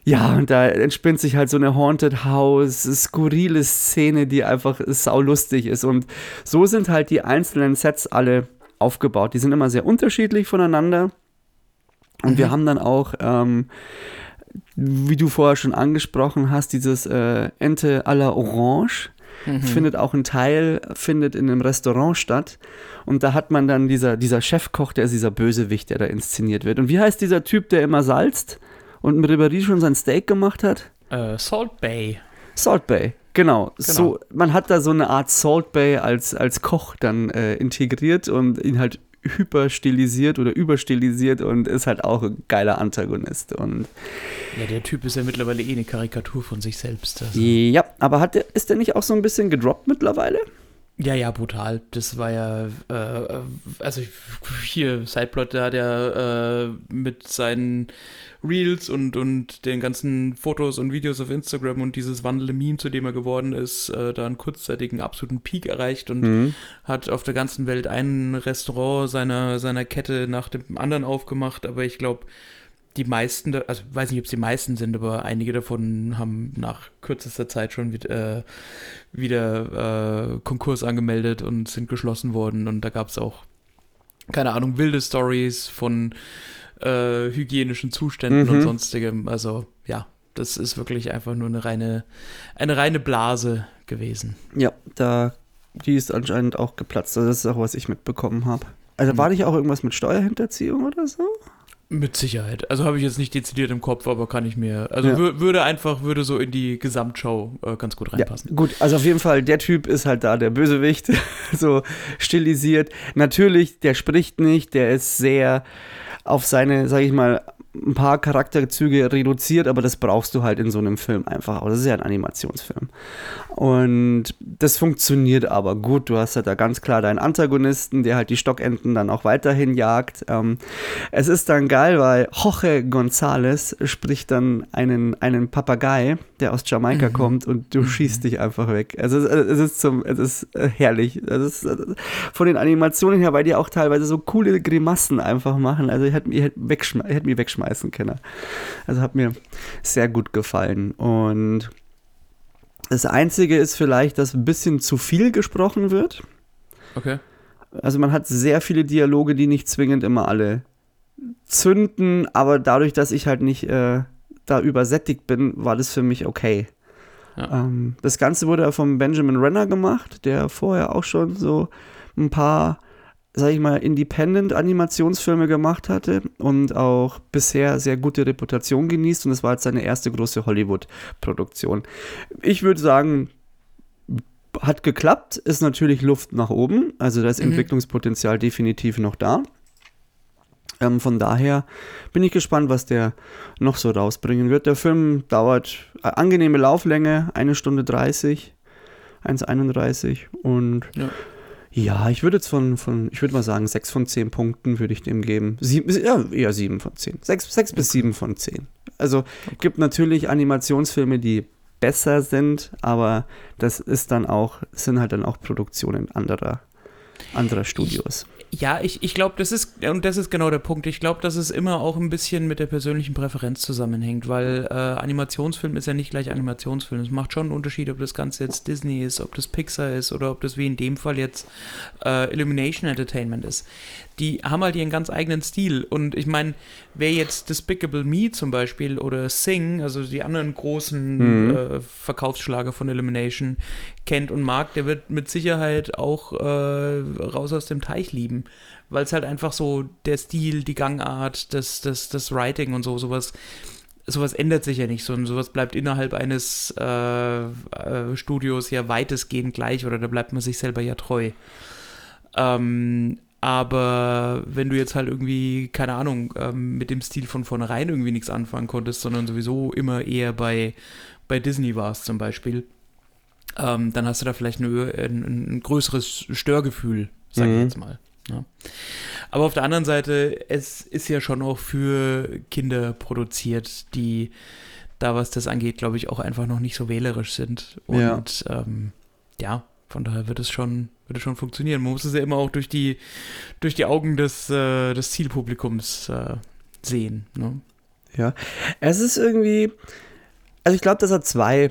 ja, und da entspinnt sich halt so eine Haunted House, skurrile Szene, die einfach saulustig ist. Und so sind halt die einzelnen Sets alle aufgebaut. Die sind immer sehr unterschiedlich voneinander. Und wir haben dann auch, ähm, wie du vorher schon angesprochen hast, dieses äh, Ente à la Orange.
Mhm.
Findet auch ein Teil, findet in einem Restaurant statt. Und da hat man dann dieser, dieser Chefkoch, der ist dieser Bösewicht, der da inszeniert wird. Und wie heißt dieser Typ, der immer salzt und mit Ribéry schon sein Steak gemacht hat?
Äh, Salt Bay.
Salt Bay, genau. So, man hat da so eine Art Salt Bay als, als Koch dann äh, integriert und ihn halt hyperstilisiert oder überstilisiert und ist halt auch ein geiler Antagonist. Und
Ja, der Typ ist ja mittlerweile eh eine Karikatur von sich selbst. Also.
ja, aber hat der, ist der nicht auch so ein bisschen gedroppt mittlerweile?
Ja, ja, brutal. Das war ja, äh, also hier, Sideplot, da hat er äh, mit seinen Reels und, und den ganzen Fotos und Videos auf Instagram und dieses wandelnde Meme, zu dem er geworden ist, äh, da einen kurzzeitigen absoluten Peak erreicht und
Mhm.
hat auf der ganzen Welt ein Restaurant seiner, seiner Kette nach dem anderen aufgemacht, aber ich glaube, die meisten, also ich weiß nicht, ob es die meisten sind, aber einige davon haben nach kürzester Zeit schon wieder, äh, wieder äh, Konkurs angemeldet und sind geschlossen worden. Und da gab es auch, keine Ahnung, wilde Stories von äh, hygienischen Zuständen
Mhm.
und sonstigem. Also ja, das ist wirklich einfach nur eine reine, eine reine Blase gewesen.
Ja, da, die ist anscheinend auch geplatzt. Also Das ist auch, was ich mitbekommen habe. Also
Mhm.
war nicht auch irgendwas mit Steuerhinterziehung oder so?
Mit Sicherheit. Also habe ich jetzt nicht dezidiert im Kopf, aber kann ich mir. Also
Ja.
wür- würde einfach, würde so in die Gesamtschau äh, ganz gut
Ja,
reinpassen.
gut, also auf jeden Fall, der Typ ist halt da der Bösewicht, <laughs> so stilisiert. Natürlich, der spricht nicht, der ist sehr auf seine, sag ich mal, ein paar Charakterzüge reduziert, aber das brauchst du halt in so einem Film einfach auch. Das ist ja ein Animationsfilm. Und das funktioniert aber gut. Du hast halt da ganz klar deinen Antagonisten, der halt die Stockenten dann auch weiterhin jagt. Ähm, es ist dann geil, weil Jorge González spricht dann einen, einen Papagei, der aus Jamaika kommt und du schießt dich einfach weg. Also es, es ist zum, es ist äh, herrlich. Es ist äh, von den Animationen her, weil die auch teilweise so coole Grimassen einfach machen. Also ich hätte mich, ich wegschmeißen können. Also hat mir sehr gut gefallen. Und das Einzige ist vielleicht, dass ein bisschen zu viel gesprochen wird.
Okay.
Also man hat sehr viele Dialoge, die nicht zwingend immer alle zünden, aber dadurch, dass ich halt nicht äh, da übersättigt bin, war das für mich okay.
Ja.
Ähm, das Ganze wurde ja vom Benjamin Renner gemacht, der vorher auch schon so ein paar, sag ich mal, Independent-Animationsfilme gemacht hatte und auch bisher sehr gute Reputation genießt und das war jetzt seine erste große Hollywood-Produktion. Ich würde sagen, hat geklappt, ist natürlich Luft nach oben, also da ist
Mhm.
Entwicklungspotenzial definitiv noch da. Ähm, von daher bin ich gespannt, was der noch so rausbringen wird. Der Film dauert äh, angenehme Lauflänge, eine Stunde 30, 1,31 und
Ja.
Ja, ich würde jetzt von, von ich würde mal sagen, 6 von 10 Punkten würde ich dem geben. Sieben, ja, eher 7 von 10. 6, 6 bis 7 von 10. Also gibt natürlich Animationsfilme, die besser sind, aber das ist dann auch, sind halt dann auch Produktionen anderer, anderer Studios.
Ja, ich, ich glaube, das ist, und das ist genau der Punkt. Ich glaube, dass es immer auch ein bisschen mit der persönlichen Präferenz zusammenhängt, weil äh, Animationsfilm ist ja nicht gleich Animationsfilm. Es macht schon einen Unterschied, ob das Ganze jetzt Disney ist, ob das Pixar ist oder ob das wie in dem Fall jetzt äh, Illumination Entertainment ist. Die haben halt ihren ganz eigenen Stil. Und ich meine, wer jetzt Despicable Me zum Beispiel oder Sing, also die anderen großen
Mhm.
äh, Verkaufsschlager von Illumination, kennt und mag, der wird mit Sicherheit auch äh, raus aus dem Teich lieben. Weil es halt einfach so der Stil, die Gangart, das, das, das Writing und so, sowas, sowas ändert sich ja nicht, sondern sowas bleibt innerhalb eines äh, äh, Studios ja weitestgehend gleich oder da bleibt man sich selber ja treu. Ähm, aber wenn du jetzt halt irgendwie, keine Ahnung, ähm, mit dem Stil von vornherein irgendwie nichts anfangen konntest, sondern sowieso immer eher bei, bei Disney warst zum Beispiel, ähm, dann hast du da vielleicht ein, ein, ein größeres Störgefühl, sag ich
Mhm.
jetzt mal. Ja. Aber auf der anderen Seite, es ist ja schon auch für Kinder produziert, die da, was das angeht, glaube ich, auch einfach noch nicht so wählerisch sind.
Ja.
Und ähm, ja, von daher wird es schon, wird es schon funktionieren. Man muss es ja immer auch durch die, durch die Augen des, äh, des Zielpublikums äh, sehen. Ne?
Ja, es ist irgendwie, also ich glaube, dass er zwei,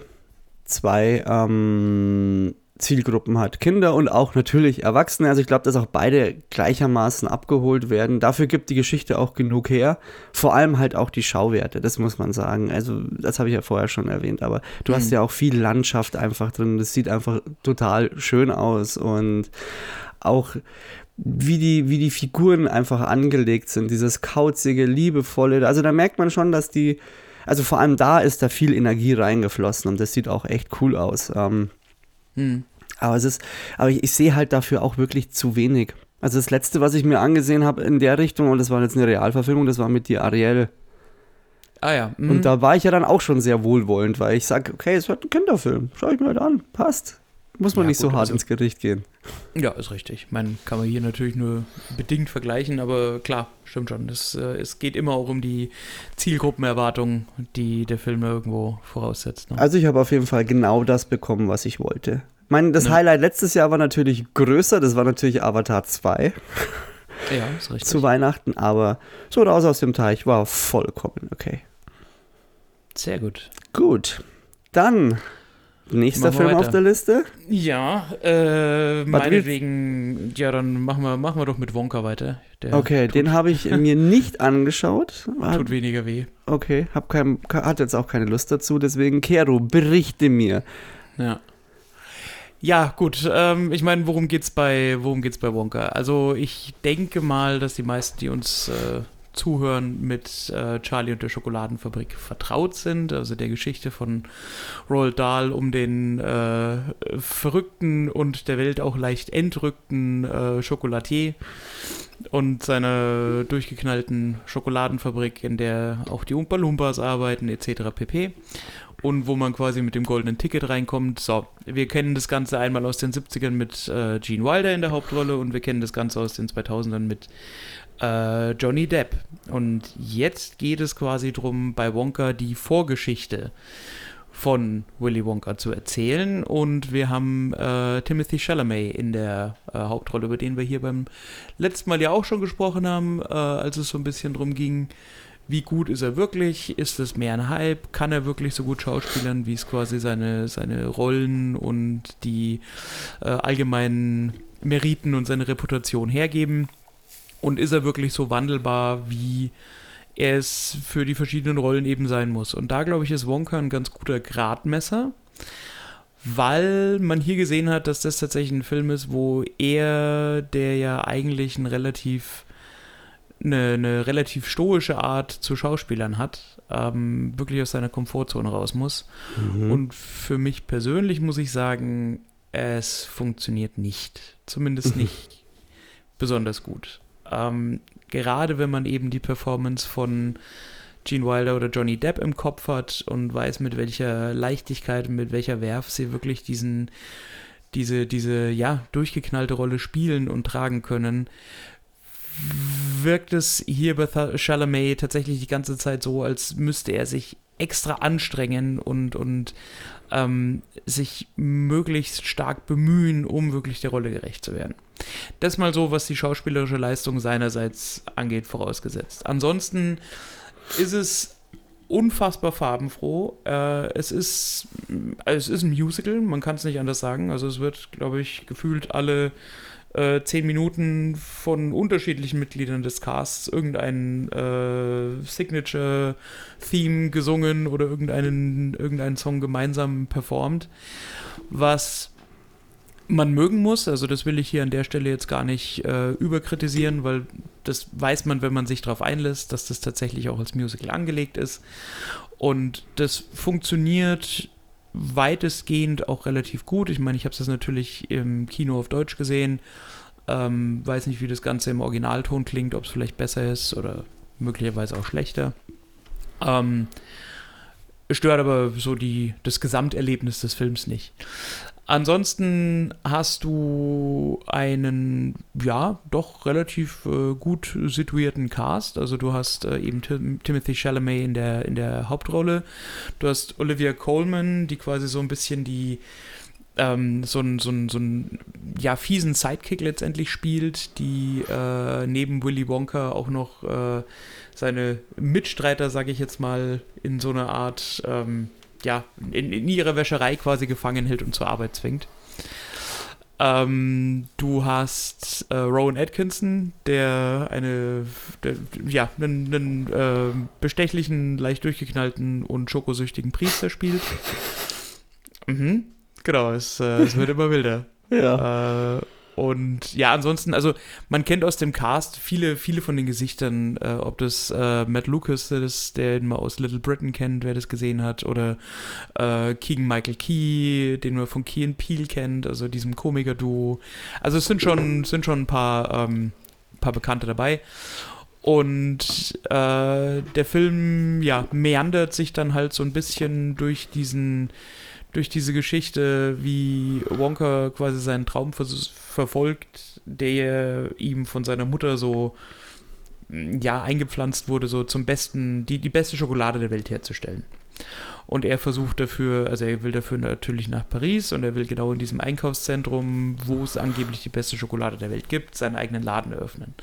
zwei ähm, Zielgruppen hat. Kinder und auch natürlich Erwachsene. Also ich glaube, dass auch beide gleichermaßen abgeholt werden. Dafür gibt die Geschichte auch genug her. Vor allem halt auch die Schauwerte, das muss man sagen. Also das habe ich ja vorher schon erwähnt, aber du hast
Mhm.
ja auch viel Landschaft einfach drin. Das sieht einfach total schön aus und auch wie die, wie die Figuren einfach angelegt sind, dieses kauzige, liebevolle. Also da merkt man schon, dass die, also vor allem da ist da viel Energie reingeflossen und das sieht auch echt cool aus. Ähm,
Hm.
aber es ist, aber ich, ich sehe halt dafür auch wirklich zu wenig. Also das letzte, was ich mir angesehen habe in der Richtung, und das war jetzt eine Realverfilmung, das war mit die Ariel.
Ah ja. mhm.
Und da war ich ja dann auch schon sehr wohlwollend, weil ich sage, okay, es wird ein Kinderfilm. Schau ich mir halt an. Passt. Muss man
Ja,
nicht so
gut,
hart
also-
ins Gericht gehen.
Ja, ist richtig. Man kann man hier natürlich nur bedingt vergleichen, aber klar, stimmt schon. Das, äh, es geht immer auch um die Zielgruppenerwartungen, die der Film irgendwo voraussetzt. Ne?
Also ich habe auf jeden Fall genau das bekommen, was ich wollte. Mein, das
Ja.
Highlight letztes Jahr war natürlich größer, das war natürlich Avatar 2
ja, ist richtig.
zu Weihnachten, aber so raus aus dem Teich war vollkommen okay.
Sehr gut.
Gut, dann nächster Film auf
weiter.
der Liste.
Ja, äh, meinetwegen, ja, dann machen wir, machen wir doch mit Wonka weiter. Der
Okay,
tut,
den habe ich mir <laughs> nicht angeschaut.
tut weniger weh.
Okay, hab kein, hat jetzt auch keine Lust dazu, deswegen Kero, berichte mir.
Ja. Ja, gut. Ähm, ich meine, worum geht's bei worum geht's bei Wonka? Also ich denke mal, dass die meisten, die uns äh, Zuhörern mit äh, Charlie und der Schokoladenfabrik vertraut sind, also der Geschichte von Roald Dahl um den äh, verrückten und der Welt auch leicht entrückten äh, Schokolatier und seiner durchgeknallten Schokoladenfabrik, in der auch die Oompa Loompas arbeiten, etc. pp. Und wo man quasi mit dem goldenen Ticket reinkommt. So, wir kennen das Ganze einmal aus den 70ern mit äh, Gene Wilder in der Hauptrolle und wir kennen das Ganze aus den 2000ern mit äh, Johnny Depp. Und jetzt geht es quasi darum, bei Wonka die Vorgeschichte von Willy Wonka zu erzählen. Und wir haben äh, Timothy Chalamet in der äh, Hauptrolle, über den wir hier beim letzten Mal ja auch schon gesprochen haben, äh, als es so ein bisschen darum ging, wie gut ist er wirklich? Ist es mehr ein Hype? Kann er wirklich so gut schauspielern, wie es quasi seine, seine Rollen und die äh, allgemeinen Meriten und seine Reputation hergeben? Und ist er wirklich so wandelbar, wie er es für die verschiedenen Rollen eben sein muss? Und da, glaube ich, ist Wonka ein ganz guter Gradmesser, weil man hier gesehen hat, dass das tatsächlich ein Film ist, wo er, der ja eigentlich ein relativ eine, eine relativ stoische Art zu Schauspielern hat, ähm, wirklich aus seiner Komfortzone raus muss. Mhm. Und für mich persönlich muss ich sagen, es funktioniert nicht. Zumindest <laughs> nicht besonders gut. Ähm, gerade wenn man eben die Performance von Gene Wilder oder Johnny Depp im Kopf hat und weiß, mit welcher Leichtigkeit und mit welcher Werf sie wirklich diesen, diese, diese, ja, durchgeknallte Rolle spielen und tragen können, wirkt es hier bei Chalamet tatsächlich die ganze Zeit so, als müsste er sich extra anstrengen und, und ähm, sich möglichst stark bemühen, um wirklich der Rolle gerecht zu werden. Das mal so, was die schauspielerische Leistung seinerseits angeht, vorausgesetzt. Ansonsten ist es unfassbar farbenfroh. Äh, es, ist, es ist ein Musical, man kann es nicht anders sagen. Also es wird, glaube ich, gefühlt alle äh, zehn Minuten von unterschiedlichen Mitgliedern des Casts irgendein äh, Signature-Theme gesungen oder irgendeinen, irgendeinen Song gemeinsam performt, was man mögen muss. Also das will ich hier an der Stelle jetzt gar nicht äh, überkritisieren, weil das weiß man, wenn man sich darauf einlässt, dass das tatsächlich auch als Musical angelegt ist. Und das funktioniert weitestgehend auch relativ gut. Ich meine, ich habe das natürlich im Kino auf Deutsch gesehen. Ähm, weiß nicht, wie das Ganze im Originalton klingt, ob es vielleicht besser ist oder möglicherweise auch schlechter. Ähm, stört aber so die, das Gesamterlebnis des Films nicht. Ansonsten hast du einen, ja, doch relativ äh, gut situierten Cast. Also du hast äh, eben Tim Timothy Chalamet in der, in der Hauptrolle. Du hast Olivia Coleman, die quasi so ein bisschen die, ähm, so einen so so ja, fiesen Sidekick letztendlich spielt, die äh, neben Willy Wonka auch noch äh, seine Mitstreiter, sage ich jetzt mal, in so einer Art ähm, ja, in, in ihrer Wäscherei quasi gefangen hält und zur Arbeit zwingt. Ähm, du hast äh, Rowan Atkinson, der eine, der, ja, einen, einen äh, bestechlichen, leicht durchgeknallten und schokosüchtigen Priester spielt. <laughs> Mhm. Genau, es, äh, es wird immer wilder.
ja.
Und ja, ansonsten, also man kennt aus dem Cast viele, viele von den Gesichtern, äh, ob das äh, Matt Lucas ist, der ihn mal aus Little Britain kennt, wer das gesehen hat, oder äh, Keegan Michael Key, den man von Key and Peel kennt, also diesem Komiker-Duo. Also es sind schon, sind schon ein paar, ähm, paar Bekannte dabei. Und äh, der Film, ja, meandert sich dann halt so ein bisschen durch diesen durch diese Geschichte, wie Wonka quasi seinen Traum vers verfolgt, der ihm von seiner Mutter so ja eingepflanzt wurde, so zum besten, die, die beste Schokolade der Welt herzustellen. Und er versucht dafür, also er will dafür natürlich nach Paris und er will genau in diesem Einkaufszentrum, wo es angeblich die beste Schokolade der Welt gibt, seinen eigenen Laden eröffnen.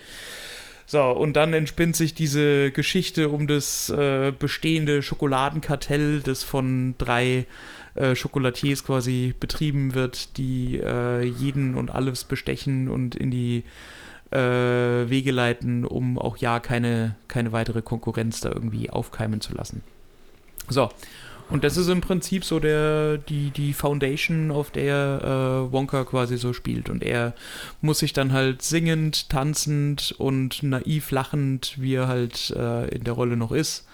So, und dann entspinnt sich diese Geschichte um das äh, bestehende Schokoladenkartell, das von drei äh, Schokolatiers quasi betrieben wird, die äh, jeden und alles bestechen und in die äh, Wege leiten, um auch ja keine, keine weitere Konkurrenz da irgendwie aufkeimen zu lassen. So. Und das ist im Prinzip so der, die, die Foundation, auf der äh, Wonka quasi so spielt. Und er muss sich dann halt singend, tanzend und naiv lachend, wie er halt äh, in der Rolle noch ist,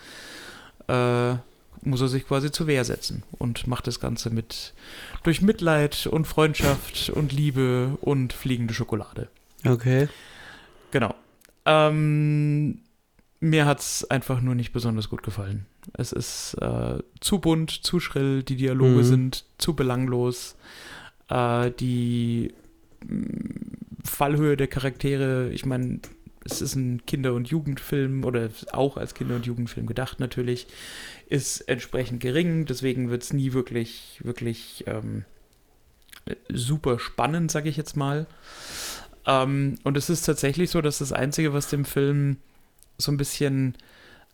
äh, muss er sich quasi zur Wehr setzen und macht das Ganze mit durch Mitleid und Freundschaft und Liebe und fliegende Schokolade.
Okay.
Genau. Ähm, mir hat es einfach nur nicht besonders gut gefallen. Es ist äh, zu bunt, zu schrill, die Dialoge
Mhm.
sind zu belanglos. Äh, die mh, Fallhöhe der Charaktere, ich meine, es ist ein Kinder- und Jugendfilm oder auch als Kinder- und Jugendfilm gedacht natürlich, ist entsprechend gering, deswegen wird es nie wirklich, wirklich ähm, super spannend, sage ich jetzt mal. Ähm, und es ist tatsächlich so, dass das Einzige, was dem Film so ein bisschen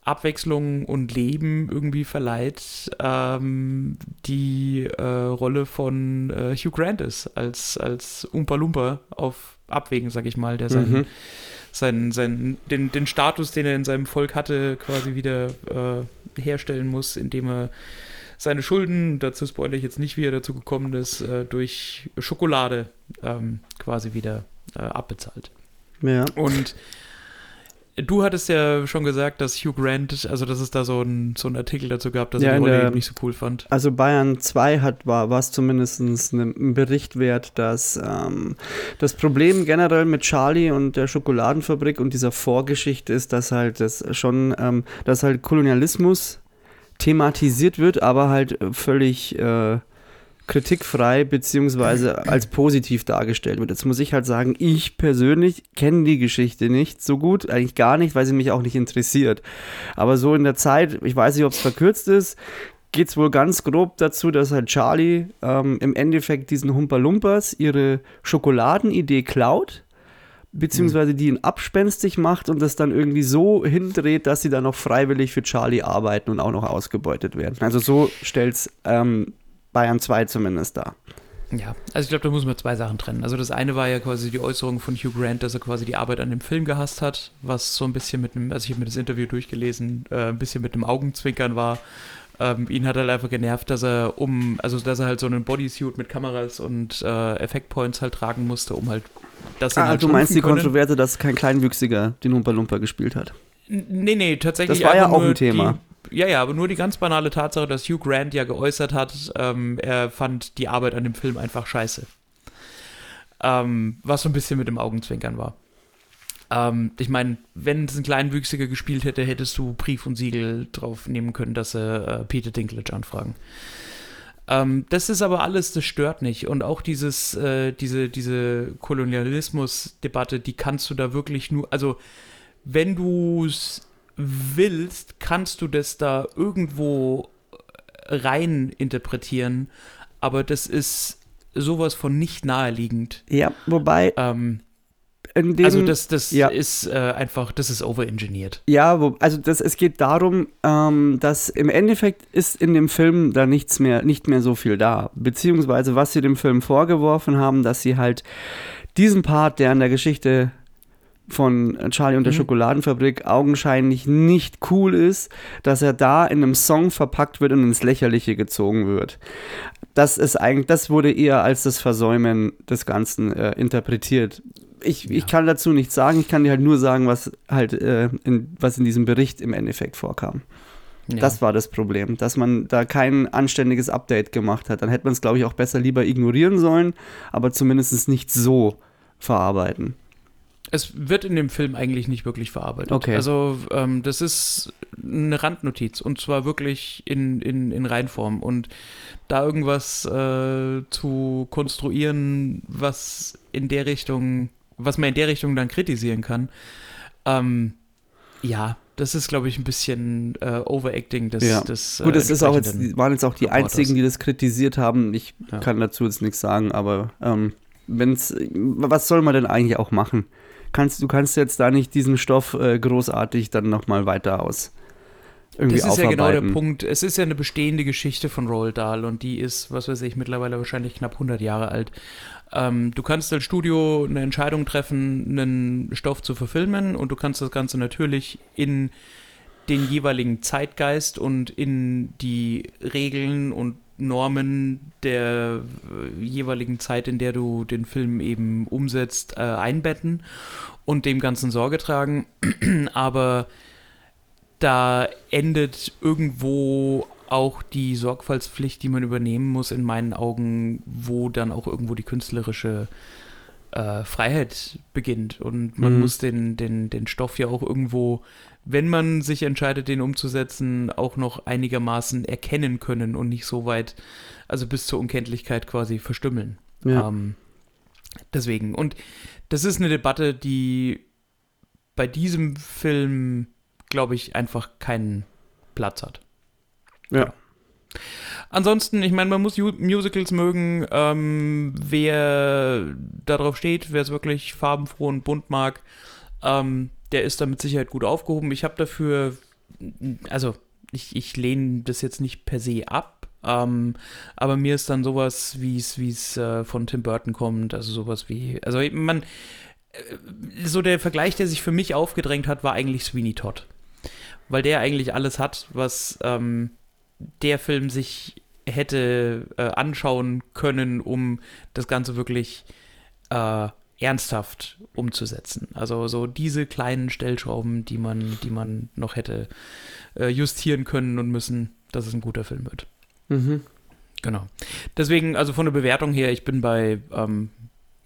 Abwechslung und Leben irgendwie verleiht, ähm, die äh, Rolle von äh, Hugh Grant ist, als, als Umpa Lumpa auf Abwägen, sag ich mal, der seinen,
Mhm.
seinen, seinen, den, den Status, den er in seinem Volk hatte, quasi wieder äh, herstellen muss, indem er seine Schulden, dazu spoilere ich jetzt nicht, wie er dazu gekommen ist, äh, durch Schokolade ähm, quasi wieder äh, abbezahlt.
Ja.
Und du hattest ja schon gesagt, dass Hugh Grant, also dass es da so ein, so ein Artikel dazu gab, dass
Ja,
er die Rolle
der-
eben nicht so cool fand.
Also Bayern 2 hat, war, war es zumindest ein Bericht wert, dass ähm, das Problem generell mit Charlie und der Schokoladenfabrik und dieser Vorgeschichte ist, dass halt das schon, ähm, dass halt Kolonialismus thematisiert wird, aber halt völlig äh, kritikfrei beziehungsweise als positiv dargestellt wird. Jetzt muss ich halt sagen, ich persönlich kenne die Geschichte nicht so gut, eigentlich gar nicht, weil sie mich auch nicht interessiert. Aber so in der Zeit, ich weiß nicht, ob es verkürzt ist, geht es wohl ganz grob dazu, dass halt Charlie ähm, im Endeffekt diesen Humper Lumpers ihre Schokoladenidee klaut, beziehungsweise die ihn abspenstig macht und das dann irgendwie so hindreht, dass sie dann noch freiwillig für Charlie arbeiten und auch noch ausgebeutet werden. Also so stellt es ähm, Bayern 2 zumindest dar.
Ja, also ich glaube, da muss man zwei Sachen trennen. Also das eine war ja quasi die Äußerung von Hugh Grant, dass er quasi die Arbeit an dem Film gehasst hat, was so ein bisschen mit einem, also ich habe mir das Interview durchgelesen, äh, ein bisschen mit einem Augenzwinkern war. Ähm, ihn hat halt einfach genervt, dass er um, also dass er halt so einen Bodysuit mit Kameras und äh, Effektpoints halt tragen musste, um halt das
Ah,
halt
du meinst die
können.
Kontroverse, dass kein Kleinwüchsiger den Humper Lumper gespielt hat.
Nee, nee, tatsächlich.
Das war ja auch ein Thema.
Die, ja, ja, aber nur die ganz banale Tatsache, dass Hugh Grant ja geäußert hat, ähm, er fand die Arbeit an dem Film einfach scheiße. Ähm, was so ein bisschen mit dem Augenzwinkern war. Ähm, ich meine, wenn es ein Kleinwüchsiger gespielt hätte, hättest du Brief und Siegel drauf nehmen können, dass sie äh, Peter Dinklage anfragen. Ähm, das ist aber alles, das stört nicht. Und auch dieses, äh, diese, diese Kolonialismus-Debatte, die kannst du da wirklich nur, also wenn du es willst, kannst du das da irgendwo rein interpretieren, aber das ist sowas von nicht naheliegend.
Ja, wobei
Ähm,
dem,
also das, das
ja.
ist äh, einfach, das ist overengineert.
Ja, wo, also das, es geht darum, ähm, dass im Endeffekt ist in dem Film da nichts mehr, nicht mehr so viel da. Beziehungsweise was sie dem Film vorgeworfen haben, dass sie halt diesen Part, der in der Geschichte von Charlie und der
Mhm.
Schokoladenfabrik augenscheinlich nicht cool ist, dass er da in einem Song verpackt wird und ins Lächerliche gezogen wird. Das ist eigentlich, das wurde eher als das Versäumen des Ganzen äh, interpretiert. Ich, ich
Ja.
kann dazu nichts sagen, ich kann dir halt nur sagen, was halt äh, in, was in diesem Bericht im Endeffekt vorkam.
Ja.
Das war das Problem, dass man da kein anständiges Update gemacht hat. Dann hätte man es, glaube ich, auch besser lieber ignorieren sollen, aber zumindest nicht so verarbeiten.
Es wird in dem Film eigentlich nicht wirklich verarbeitet.
Okay.
Also ähm, das ist eine Randnotiz und zwar wirklich in, in, in Reinform. Und da irgendwas äh, zu konstruieren, was in der Richtung, was man in der Richtung dann kritisieren kann, ähm, ja, das ist, glaube ich, ein bisschen äh, Overacting des,
Ja.
des
Gut,
äh,
es ist auch jetzt, waren jetzt auch die
Reporters.
einzigen, die das kritisiert haben. Ich
Ja.
kann dazu jetzt nichts sagen, aber ähm, wenn's, was soll man denn eigentlich auch machen? Kannst, du kannst jetzt da nicht diesen Stoff äh, großartig dann nochmal weiter aus. Irgendwie
Das ist ja genau der. Punkt. Es ist ja eine bestehende Geschichte von Roald Dahl und die ist, was weiß ich, mittlerweile wahrscheinlich knapp 100 Jahre alt. Ähm, du kannst als Studio eine Entscheidung treffen, einen Stoff zu verfilmen und du kannst das Ganze natürlich in den jeweiligen Zeitgeist und in die Regeln und Normen der äh, jeweiligen Zeit, in der du den Film eben umsetzt, äh, einbetten und dem Ganzen Sorge tragen. <clears throat> Aber da endet irgendwo auch die Sorgfaltspflicht, die man übernehmen muss, in meinen Augen, wo dann auch irgendwo die künstlerische äh, Freiheit beginnt. Und man
Mhm.
muss den, den, den Stoff ja auch irgendwo, wenn man sich entscheidet, den umzusetzen, auch noch einigermaßen erkennen können und nicht so weit, also bis zur Unkenntlichkeit quasi verstümmeln.
Ja.
Ähm, deswegen. Und das ist eine Debatte, die bei diesem Film, glaube ich, einfach keinen Platz hat.
ja.
Ansonsten, ich meine, man muss Musicals mögen. Ähm, wer darauf steht, wer es wirklich farbenfroh und bunt mag, ähm, der ist da mit Sicherheit gut aufgehoben. Ich habe dafür, also ich, ich lehne das jetzt nicht per se ab, ähm, aber mir ist dann sowas, wie es äh, von Tim Burton kommt, also sowas wie, also man, äh, so der Vergleich, der sich für mich aufgedrängt hat, war eigentlich Sweeney Todd. Weil der eigentlich alles hat, was ähm, der Film sich hätte äh, anschauen können, um das Ganze wirklich äh, ernsthaft umzusetzen. Also so diese kleinen Stellschrauben, die man, die man noch hätte äh, justieren können und müssen, dass es ein guter Film wird.
Mhm.
Genau. Deswegen, also von der Bewertung her, ich bin bei, ähm,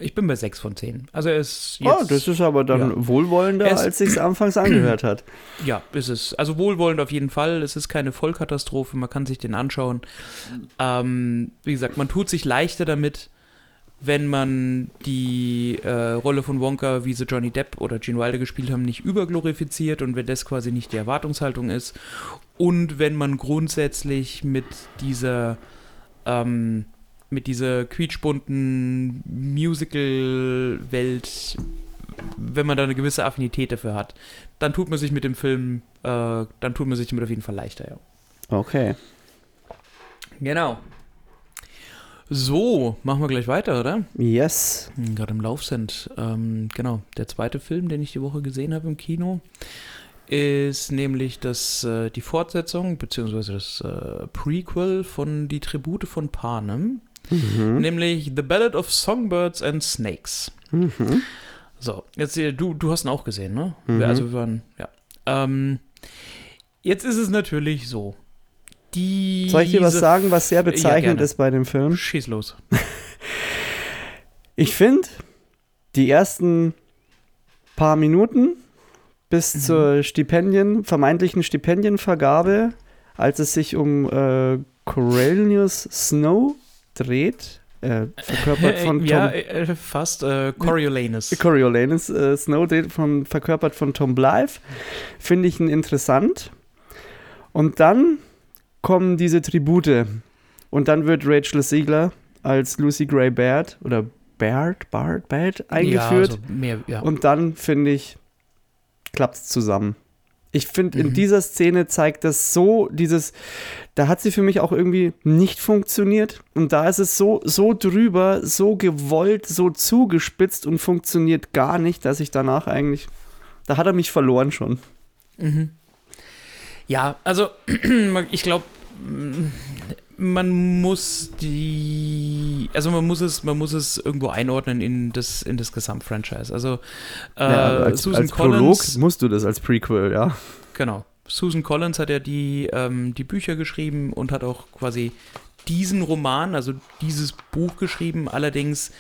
ich bin bei 6 von 10. Also er ist jetzt,
Oh, das ist aber dann
ja.
wohlwollender,
Es-
als sich's anfangs angehört hat.
Ja, ist es. Also wohlwollend auf jeden Fall. Es ist keine Vollkatastrophe, man kann sich den anschauen. Ähm, wie gesagt, man tut sich leichter damit, wenn man die äh, Rolle von Wonka, wie sie Johnny Depp oder Gene Wilder gespielt haben, nicht überglorifiziert und wenn das quasi nicht die Erwartungshaltung ist. Und wenn man grundsätzlich mit dieser ähm, mit dieser quietschbunten Musical-Welt, wenn man da eine gewisse Affinität dafür hat, dann tut man sich mit dem Film, äh, dann tut man sich damit auf jeden Fall leichter, ja.
Okay.
Genau. So, machen wir gleich weiter, oder?
Yes.
Hm, Gerade im Lauf sind. Ähm, genau, der zweite Film, den ich die Woche gesehen habe im Kino, ist nämlich das, äh, die Fortsetzung, beziehungsweise das äh, Prequel von Die Tribute von Panem,
Mhm.
nämlich The Ballad of Songbirds and Snakes.
Mhm.
So, jetzt hier, du, du hast ihn auch gesehen, ne?
Mhm.
Also wir waren, ja. Ähm, jetzt ist es natürlich so. Die
Soll ich dir was sagen, was sehr bezeichnend
gerne.
ist bei dem Film?
Schieß los.
Ich finde, die ersten paar Minuten bis
Mhm.
zur Stipendien, vermeintlichen Stipendienvergabe, als es sich um äh, Cornelius Snow dreht, äh, verkörpert von Tom
ja, äh, fast. Äh, Coriolanus.
Coriolanus äh, Snow dreht von, verkörpert von Tom Blythe, finde ich ihn interessant. Und dann kommen diese Tribute und dann wird Rachel Ziegler als Lucy Gray Baird oder Baird, Bard, Baird eingeführt.
Ja, so mehr, ja.
Und dann, finde ich, klappt es zusammen. Ich finde, in
Mhm.
dieser Szene zeigt das so, dieses, da hat sie für mich auch irgendwie nicht funktioniert. Und da ist es so, so drüber, so gewollt, so zugespitzt und funktioniert gar nicht, dass ich danach eigentlich, da hat er mich verloren schon.
Mhm. Ja, also <clears throat> ich glaube, man muss die, also man muss es, man muss es irgendwo einordnen in das, in das Gesamtfranchise. Also äh,
Ja, als,
Susan
als Prolog
Collins,
musst du das als Prequel, ja.
genau. Susan Collins hat ja die, ähm, die Bücher geschrieben und hat auch quasi diesen Roman, also dieses Buch geschrieben, allerdings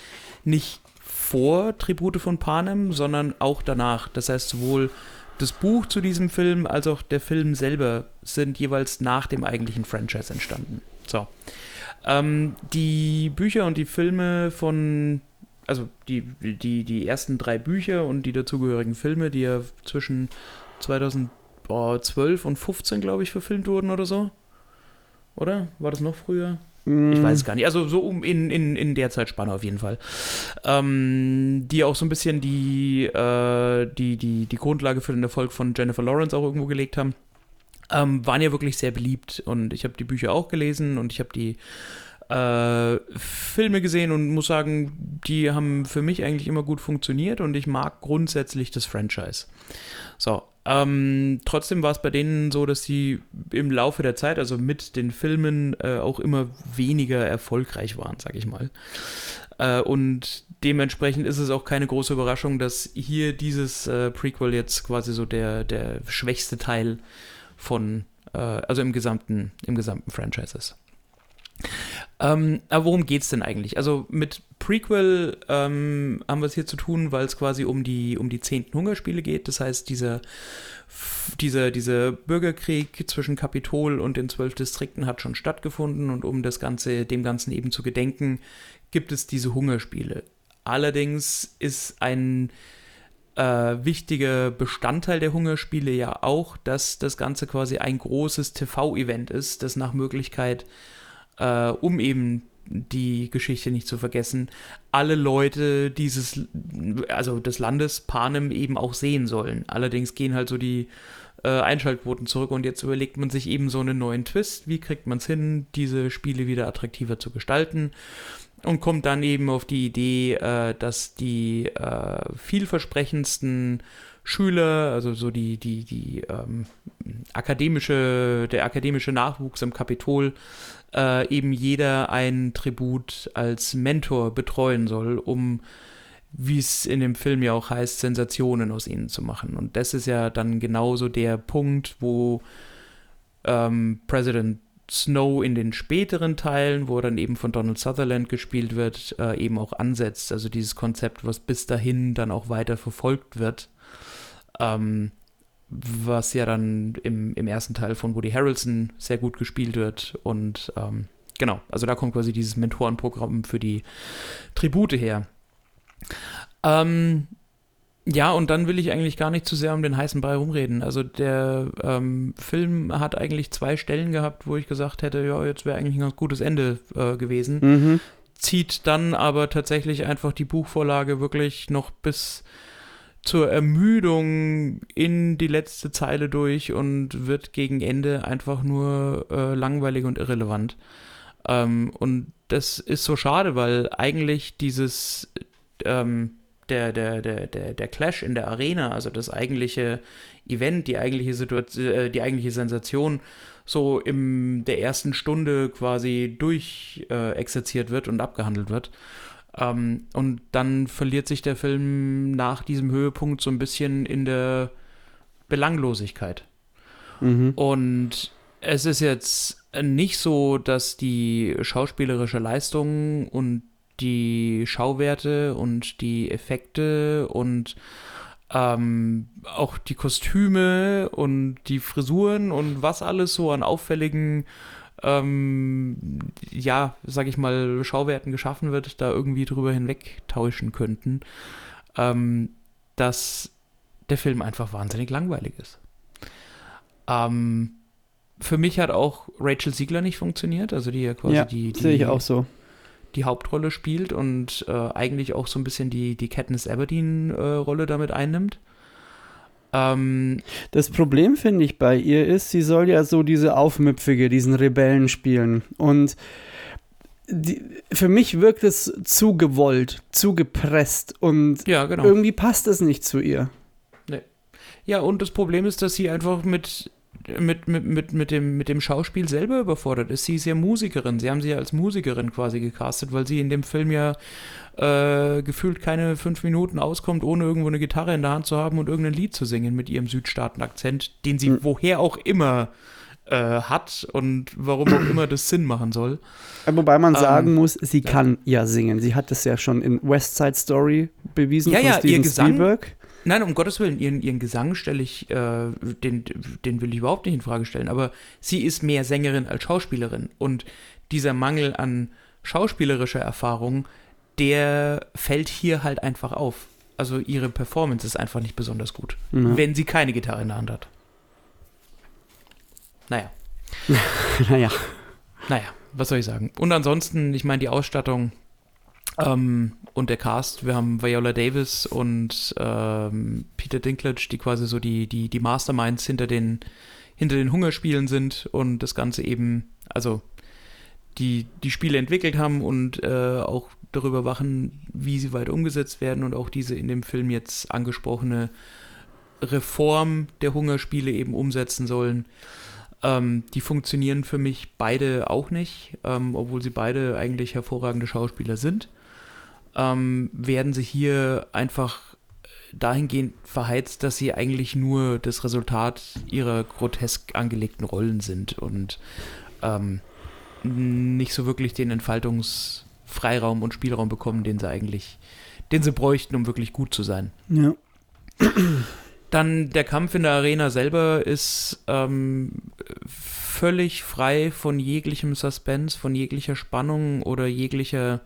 nicht vor Tribute von Panem, sondern auch danach. Das heißt, sowohl das Buch zu diesem Film als auch der Film selber sind jeweils nach dem eigentlichen Franchise entstanden. So. Ähm, die Bücher und die Filme von, also die, die, die ersten drei Bücher und die dazugehörigen Filme, die ja zwischen 2012 und 15, glaube ich, verfilmt wurden oder so. Oder? War das noch früher? Ich weiß es gar nicht. Also so um in, in, in der Zeitspanne auf jeden Fall. Ähm, die auch so ein bisschen die, äh, die, die, die Grundlage für den Erfolg von Jennifer Lawrence auch irgendwo gelegt haben. Ähm, waren ja wirklich sehr beliebt und ich habe die Bücher auch gelesen und ich habe die äh, Filme gesehen und muss sagen, die haben für mich eigentlich immer gut funktioniert und ich mag grundsätzlich das Franchise. So, Ähm, trotzdem war es bei denen so, dass sie im Laufe der Zeit, also mit den Filmen, äh, auch immer weniger erfolgreich waren, sag ich mal. Äh, und dementsprechend ist es auch keine große Überraschung, dass hier dieses äh, Prequel jetzt quasi so der, der schwächste Teil von, äh, also im gesamten, im gesamten Franchise ist. Ähm, aber worum geht es denn eigentlich? Also mit Prequel ähm, haben wir es hier zu tun, weil es quasi um die, um die zehnten Hungerspiele geht. Das heißt, dieser, dieser, dieser Bürgerkrieg zwischen Kapitol und den zwölf Distrikten hat schon stattgefunden und um das Ganze, dem Ganzen eben zu gedenken, gibt es diese Hungerspiele. Allerdings ist ein äh, wichtiger Bestandteil der Hungerspiele ja auch, dass das Ganze quasi ein großes TV-Event ist, das nach Möglichkeit äh, um eben die Geschichte nicht zu vergessen, alle Leute dieses, also des Landes Panem eben auch sehen sollen. Allerdings gehen halt so die äh, Einschaltquoten zurück und jetzt überlegt man sich eben so einen neuen Twist. Wie kriegt man es hin, diese Spiele wieder attraktiver zu gestalten? Und kommt dann eben auf die Idee, äh, dass die äh, vielversprechendsten Schüler, also so die, die, die ähm, akademische, der akademische Nachwuchs im Kapitol, äh, eben jeder ein Tribut als Mentor betreuen soll, um, wie es in dem Film ja auch heißt, Sensationen aus ihnen zu machen. Und das ist ja dann genauso der Punkt, wo ähm, President Snow in den späteren Teilen, wo er dann eben von Donald Sutherland gespielt wird, äh, eben auch ansetzt. Also dieses Konzept, was bis dahin dann auch weiter verfolgt wird. Ähm, was ja dann im, im ersten Teil von Woody Harrelson sehr gut gespielt wird. Und ähm, genau, also da kommt quasi dieses Mentorenprogramm für die Tribute her. Ähm, ja, und dann will ich eigentlich gar nicht zu sehr um den heißen Brei rumreden. Also der ähm, Film hat eigentlich zwei Stellen gehabt, wo ich gesagt hätte, ja, jetzt wäre eigentlich ein ganz gutes Ende äh, gewesen. Mhm. Zieht dann aber tatsächlich einfach die Buchvorlage wirklich noch bis zur Ermüdung in die letzte Zeile durch und wird gegen Ende einfach nur äh, langweilig und irrelevant. Ähm, und das ist so schade, weil eigentlich dieses ähm, der, der, der, der, der Clash in der Arena, also das eigentliche Event, die eigentliche Situation, äh, die eigentliche Sensation, so in der ersten Stunde quasi durch äh, wird und abgehandelt wird. Ähm, und dann verliert sich der Film nach diesem Höhepunkt so ein bisschen in der Belanglosigkeit. Mhm. Und es ist jetzt nicht so, dass die schauspielerische Leistung und die Schauwerte und die Effekte und ähm, auch die Kostüme und die Frisuren und was alles so an auffälligen ähm, ja, sag ich mal, Schauwerten geschaffen wird, da irgendwie drüber hinweg tauschen könnten, ähm, dass der Film einfach wahnsinnig langweilig ist. Ähm, für mich hat auch Rachel Siegler nicht funktioniert, also die ja quasi ja, die, die,
sehe ich auch so.
die Hauptrolle spielt und äh, eigentlich auch so ein bisschen die, die Katniss Aberdeen-Rolle äh, damit einnimmt.
Ähm, das Problem, finde ich, bei ihr ist, sie soll ja so diese Aufmüpfige, diesen Rebellen spielen. Und die, für mich wirkt es zu gewollt, zu gepresst und ja, genau. irgendwie passt es nicht zu ihr.
Nee. Ja, und das Problem ist, dass sie einfach mit mit, mit, mit, mit, dem, mit dem Schauspiel selber überfordert ist. Sie ist ja Musikerin. Sie haben sie ja als Musikerin quasi gecastet, weil sie in dem Film ja äh, gefühlt keine fünf Minuten auskommt, ohne irgendwo eine Gitarre in der Hand zu haben und irgendein Lied zu singen mit ihrem Südstaaten-Akzent, den sie mhm. woher auch immer äh, hat und warum auch immer das Sinn machen soll.
Wobei man sagen ähm, muss, sie ja. kann ja singen. Sie hat das ja schon in West Side Story bewiesen
ja, von ja, Steven ihr Gesang, Spielberg. Nein, um Gottes Willen, ihren, ihren Gesang stelle ich, äh, den, den will ich überhaupt nicht in Frage stellen, aber sie ist mehr Sängerin als Schauspielerin und dieser Mangel an schauspielerischer Erfahrung, der fällt hier halt einfach auf. Also ihre Performance ist einfach nicht besonders gut, ja. wenn sie keine Gitarre in der Hand hat. Naja. <laughs>
naja.
Naja, was soll ich sagen? Und ansonsten, ich meine, die Ausstattung, ähm, und der Cast, wir haben Viola Davis und ähm, Peter Dinklage, die quasi so die, die, die Masterminds hinter den, hinter den Hungerspielen sind und das Ganze eben, also die die Spiele entwickelt haben und äh, auch darüber wachen, wie sie weiter umgesetzt werden und auch diese in dem Film jetzt angesprochene Reform der Hungerspiele eben umsetzen sollen. Ähm, die funktionieren für mich beide auch nicht, ähm, obwohl sie beide eigentlich hervorragende Schauspieler sind. Ähm, werden sie hier einfach dahingehend verheizt, dass sie eigentlich nur das Resultat ihrer grotesk angelegten Rollen sind und ähm, nicht so wirklich den Entfaltungsfreiraum und Spielraum bekommen, den sie eigentlich, den sie bräuchten, um wirklich gut zu sein.
Ja.
Dann der Kampf in der Arena selber ist ähm, völlig frei von jeglichem Suspense, von jeglicher Spannung oder jeglicher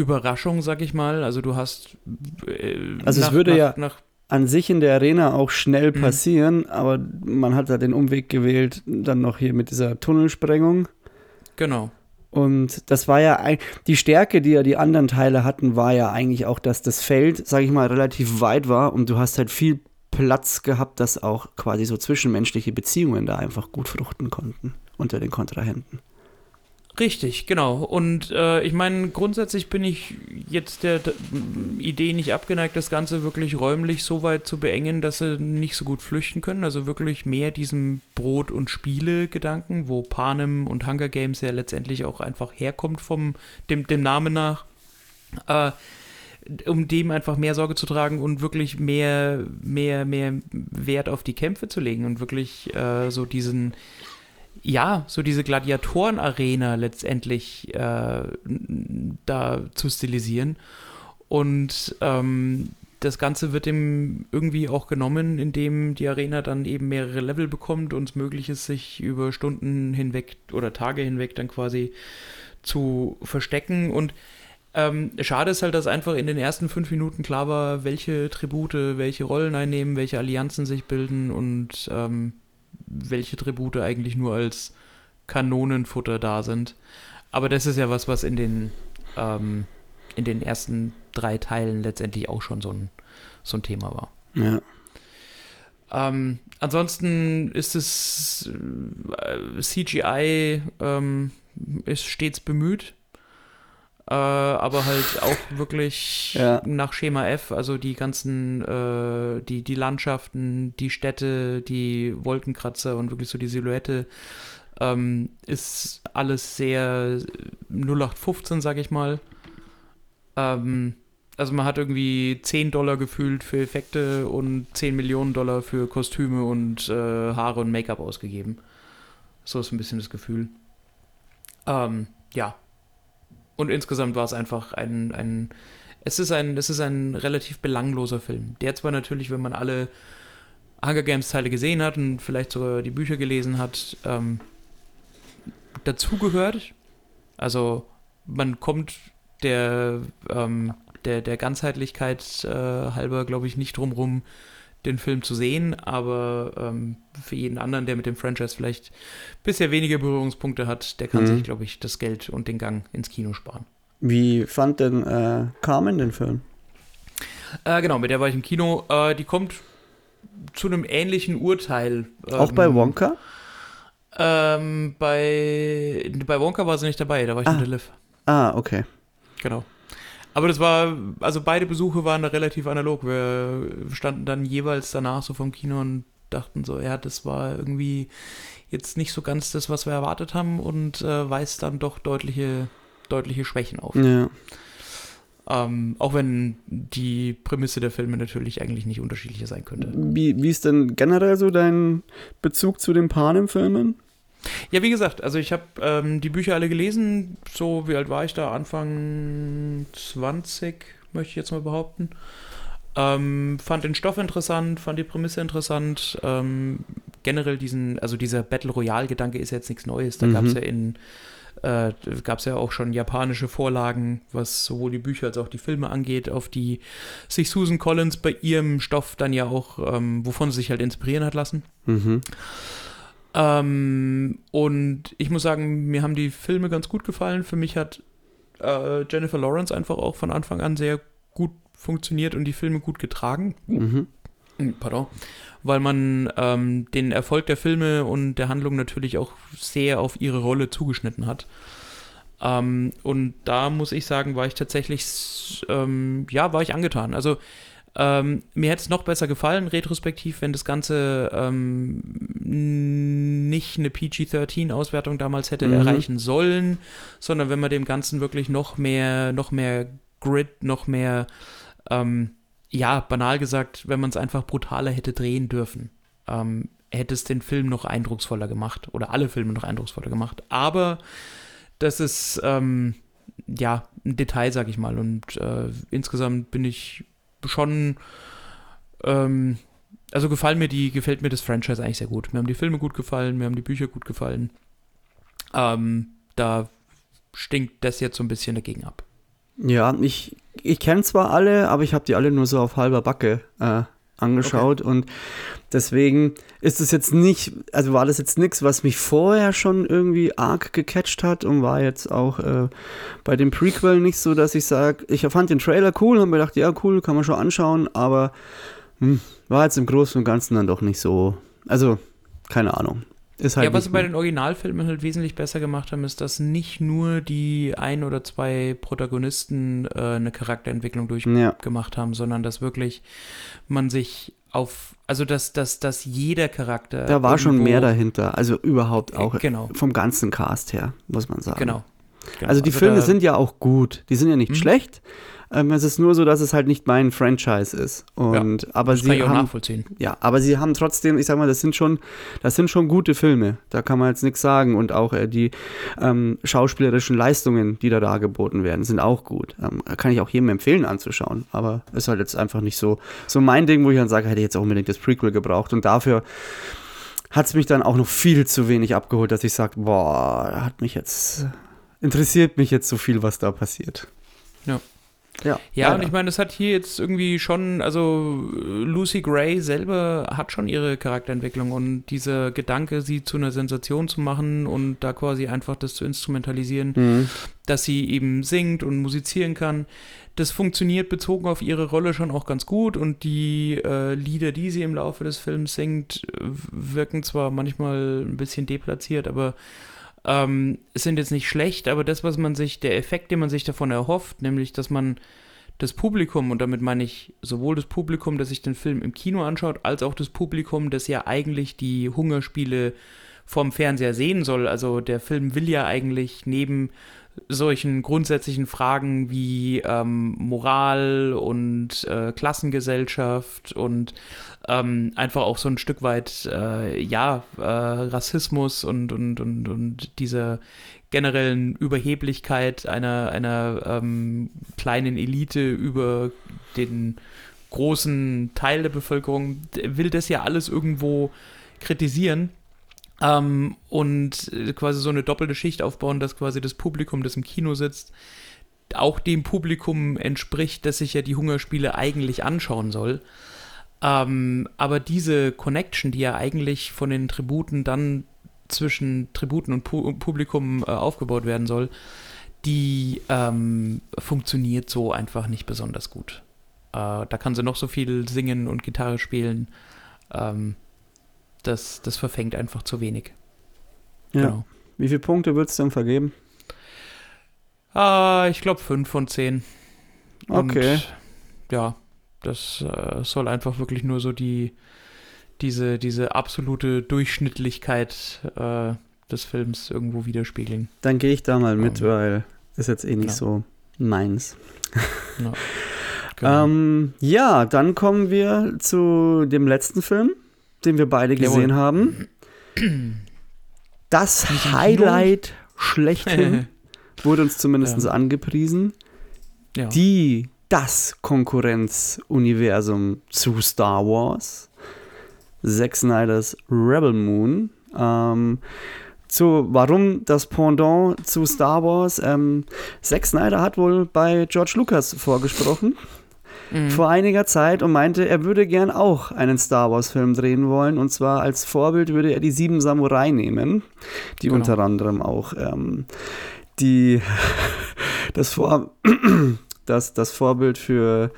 Überraschung, sag ich mal. Also du hast.
Äh, also nach, es würde nach, ja nach, an sich in der Arena auch schnell mhm. passieren, mhm. aber man hat da den Umweg gewählt, dann noch hier mit dieser Tunnelsprengung.
Genau.
Und das war ja die Stärke, die ja die anderen Teile hatten, war ja eigentlich auch, dass das Feld, sag ich mal, relativ weit war und du hast halt viel Platz gehabt, dass auch quasi so zwischenmenschliche Beziehungen da einfach gut fruchten konnten unter den Kontrahenten.
Richtig, genau. Und äh, ich meine, grundsätzlich bin ich jetzt der, der, Idee nicht abgeneigt, das Ganze wirklich räumlich so weit zu beengen, dass sie nicht so gut flüchten können. Also wirklich mehr diesem Brot- und Spiele-Gedanken, wo Panem und Hunger Games ja letztendlich auch einfach herkommt vom dem, dem Namen nach. Äh, um dem einfach mehr Sorge zu tragen und wirklich mehr, mehr, mehr Wert auf die Kämpfe zu legen und wirklich äh, so diesen ja, so diese Gladiatoren-Arena letztendlich äh, da zu stilisieren. Und ähm, das Ganze wird ihm irgendwie auch genommen, indem die Arena dann eben mehrere Level bekommt und es möglich ist, sich über Stunden hinweg oder Tage hinweg dann quasi zu verstecken. Und ähm, schade ist halt, dass einfach in den ersten fünf Minuten klar war, welche Tribute, welche Rollen einnehmen, welche Allianzen sich bilden und ähm, welche Tribute eigentlich nur als Kanonenfutter da sind. Aber das ist ja was, was in den, ähm, in den ersten drei Teilen letztendlich auch schon so ein, so ein Thema war.
Ja.
Ähm, ansonsten ist es äh, CGI ähm, ist stets bemüht äh, aber halt auch wirklich <laughs> ja. nach Schema F, also die ganzen, äh, die, die Landschaften, die Städte, die Wolkenkratzer und wirklich so die Silhouette ähm, ist alles sehr 0815, sag ich mal. Ähm, also man hat irgendwie 10 Dollar gefühlt für Effekte und 10 Millionen Dollar für Kostüme und äh, Haare und Make-up ausgegeben. So ist ein bisschen das Gefühl. Ähm, ja, und insgesamt war es einfach ein, ein es ist ein, es ist ein relativ belangloser Film. Der zwar natürlich, wenn man alle Hunger Games Teile gesehen hat und vielleicht sogar die Bücher gelesen hat, ähm, dazugehört. Also man kommt der, ähm, der, der Ganzheitlichkeit äh, halber, glaube ich, nicht drum rum, den Film zu sehen, aber ähm, für jeden anderen, der mit dem Franchise vielleicht bisher weniger Berührungspunkte hat, der kann mhm. sich, glaube ich, das Geld und den Gang ins Kino sparen.
Wie fand denn äh, Carmen den Film?
Äh, genau, mit der war ich im Kino. Äh, die kommt zu einem ähnlichen Urteil.
Ähm, Auch bei Wonka?
Ähm, bei, bei Wonka war sie nicht dabei, da war ich ah. mit der Liv.
Ah, okay.
Genau. Aber das war, also beide Besuche waren da relativ analog. Wir standen dann jeweils danach so vom Kino und dachten so, ja, das war irgendwie jetzt nicht so ganz das, was wir erwartet haben und äh, weist dann doch deutliche, deutliche Schwächen auf.
Ja.
Ähm, auch wenn die Prämisse der Filme natürlich eigentlich nicht unterschiedlicher sein könnte.
Wie, wie ist denn generell so dein Bezug zu den Panem-Filmen?
Ja, wie gesagt, also ich habe ähm, die Bücher alle gelesen. So, wie alt war ich da? Anfang 20, möchte ich jetzt mal behaupten. Ähm, fand den Stoff interessant, fand die Prämisse interessant. Ähm, generell diesen, also dieser Battle Royale-Gedanke ist jetzt nichts Neues. Da mhm. gab es ja in äh, gab es ja auch schon japanische Vorlagen, was sowohl die Bücher als auch die Filme angeht, auf die sich Susan Collins bei ihrem Stoff dann ja auch, ähm, wovon sie sich halt inspirieren hat lassen.
Mhm.
Ähm, und ich muss sagen, mir haben die Filme ganz gut gefallen. Für mich hat äh, Jennifer Lawrence einfach auch von Anfang an sehr gut funktioniert und die Filme gut getragen.
Mhm.
Hm, pardon. Weil man ähm, den Erfolg der Filme und der Handlung natürlich auch sehr auf ihre Rolle zugeschnitten hat. Ähm, und da muss ich sagen, war ich tatsächlich, ähm, ja, war ich angetan. Also Ähm, mir hätte es noch besser gefallen, retrospektiv, wenn das Ganze ähm, nicht eine PG-13-Auswertung damals hätte
Mhm.
erreichen sollen, sondern wenn man dem Ganzen wirklich noch mehr, noch mehr Grid, noch mehr, ähm, ja, banal gesagt, wenn man es einfach brutaler hätte drehen dürfen, ähm, hätte es den Film noch eindrucksvoller gemacht oder alle Filme noch eindrucksvoller gemacht. Aber das ist, ähm, ja, ein Detail, sag ich mal. Und äh, insgesamt bin ich schon, ähm, also gefallen mir die, gefällt mir das Franchise eigentlich sehr gut. Mir haben die Filme gut gefallen, mir haben die Bücher gut gefallen. Ähm, da stinkt das jetzt so ein bisschen dagegen ab.
Ja, ich, ich kenne zwar alle, aber ich habe die alle nur so auf halber Backe äh, angeschaut und deswegen ist es jetzt nicht, also war das jetzt nichts, was mich vorher schon irgendwie arg gecatcht hat und war jetzt auch äh, bei dem Prequel nicht so, dass ich sage, ich fand den Trailer cool und mir gedacht, ja cool, kann man schon anschauen, aber hm, war jetzt im Großen und Ganzen dann doch nicht so, also keine Ahnung. Ist halt
ja, was sie bei den Originalfilmen halt wesentlich besser gemacht haben, ist, dass nicht nur die ein oder zwei Protagonisten äh, eine Charakterentwicklung durchgemacht
ja.
haben, sondern dass wirklich man sich auf, also dass, dass, dass jeder Charakter.
Da war schon mehr dahinter, also überhaupt auch
Äh, Genau,
vom ganzen Cast her, muss man sagen.
genau. genau.
Also die Filme
da-
sind ja auch gut, die sind ja nicht
Mhm.
schlecht. Ähm, es ist nur so, dass es halt nicht mein Franchise ist. Und aber
Das kann
sie
ich auch
haben
nachvollziehen.
ja, aber sie haben trotzdem, ich sag mal, das sind schon, das sind schon gute Filme. Da kann man jetzt nichts sagen. Und auch äh, die ähm, schauspielerischen Leistungen, die da dargeboten werden, sind auch gut. Ähm, kann ich auch jedem empfehlen anzuschauen. Aber ist halt jetzt einfach nicht so, so mein Ding, wo ich dann sage, hätte ich jetzt auch unbedingt das Prequel gebraucht. Und dafür hat es mich dann auch noch viel zu wenig abgeholt, dass ich sage, boah, hat mich jetzt, interessiert mich jetzt so viel, was da passiert.
Ja.
Ja,
Ja,
leider.
und ich meine, das hat hier jetzt irgendwie schon, also äh, Lucy Gray selber hat schon ihre Charakterentwicklung und dieser Gedanke, sie zu einer Sensation zu machen und da quasi einfach das zu instrumentalisieren,
Mhm.
dass sie eben singt und musizieren kann. Das funktioniert bezogen auf ihre Rolle schon auch ganz gut und die äh, Lieder, die sie im Laufe des Films singt, wirken zwar manchmal ein bisschen deplatziert, aber ähm, sind jetzt nicht schlecht, aber das, was man sich, der Effekt, den man sich davon erhofft, nämlich, dass man das Publikum, und damit meine ich sowohl das Publikum, das sich den Film im Kino anschaut, als auch das Publikum, das ja eigentlich die Hungerspiele vom Fernseher sehen soll. Also der Film will ja eigentlich neben solchen grundsätzlichen Fragen wie ähm, Moral und äh, Klassengesellschaft und ähm, einfach auch so ein Stück weit äh, ja äh, Rassismus und und und und dieser generellen Überheblichkeit einer einer ähm, kleinen Elite über den großen Teil der Bevölkerung. Will das ja alles irgendwo kritisieren ähm, und äh, quasi so eine doppelte Schicht aufbauen, dass quasi das Publikum, das im Kino sitzt, auch dem Publikum entspricht, das sich ja die Hungerspiele eigentlich anschauen soll. Ähm, aber diese Connection, die ja eigentlich von den Tributen dann zwischen Tributen und Pu Publikum äh, aufgebaut werden soll, die ähm, funktioniert so einfach nicht besonders gut. Äh, da kann sie noch so viel singen und Gitarre spielen. Ähm, das, das verfängt einfach zu wenig.
Ja.
Genau.
Wie viele Punkte würdest du denn vergeben?
Ah, ich glaube 5 von 10.
Okay.
Und, ja, das äh, soll einfach wirklich nur so die, diese, diese absolute Durchschnittlichkeit äh, des Films irgendwo widerspiegeln.
Dann gehe ich da mal mit,
Ähm,
weil ist jetzt eh nicht
ja.
so meins.
Ja, <laughs> genau.
Ähm, ja, dann kommen wir zu dem letzten Film, den wir beide
Jawohl.
gesehen haben. Das? Highlight schlechthin <laughs> wurde uns zumindest
Ja.
angepriesen.
ja.
Die, das Konkurrenzuniversum zu Star Wars. Zack Snyders Rebel Moon. Ähm, zu, warum das Pendant zu Star Wars? Ähm, Zack Snyder hat wohl bei George Lucas vorgesprochen
Mhm.
vor einiger Zeit und meinte, er würde gern auch einen Star Wars-Film drehen wollen. Und zwar als Vorbild würde er die Sieben Samurai nehmen, die
Genau.
unter anderem auch ähm, die, <laughs> das, Vor <clears throat> das, das Vorbild für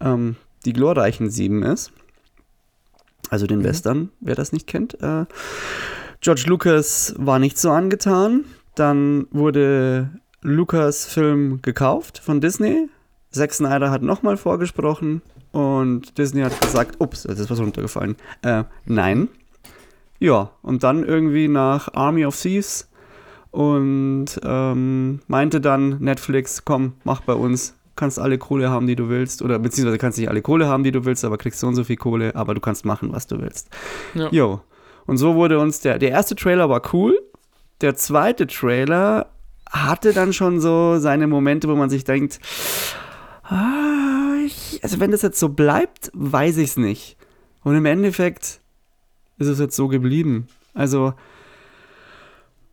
ähm, die glorreichen Sieben ist. Also den
Mhm.
Western, wer das nicht kennt. Äh, George Lucas war nicht so angetan. Dann wurde Lucas Film gekauft von Disney. Zack Snyder hat nochmal vorgesprochen. Und Disney hat gesagt, ups, das ist was runtergefallen. Äh, nein. Ja, und dann irgendwie nach Army of Thieves und ähm, meinte dann Netflix, komm, mach bei uns, kannst alle Kohle haben, die du willst, oder beziehungsweise kannst nicht alle Kohle haben, die du willst, aber kriegst so und so viel Kohle, aber du kannst machen, was du willst.
Ja.
Jo. Und so wurde uns der, der erste Trailer war cool, der zweite Trailer hatte dann schon so seine Momente, wo man sich denkt, ah, ich, also wenn das jetzt so bleibt, weiß ich es nicht. Und im Endeffekt ist es jetzt so geblieben. Also,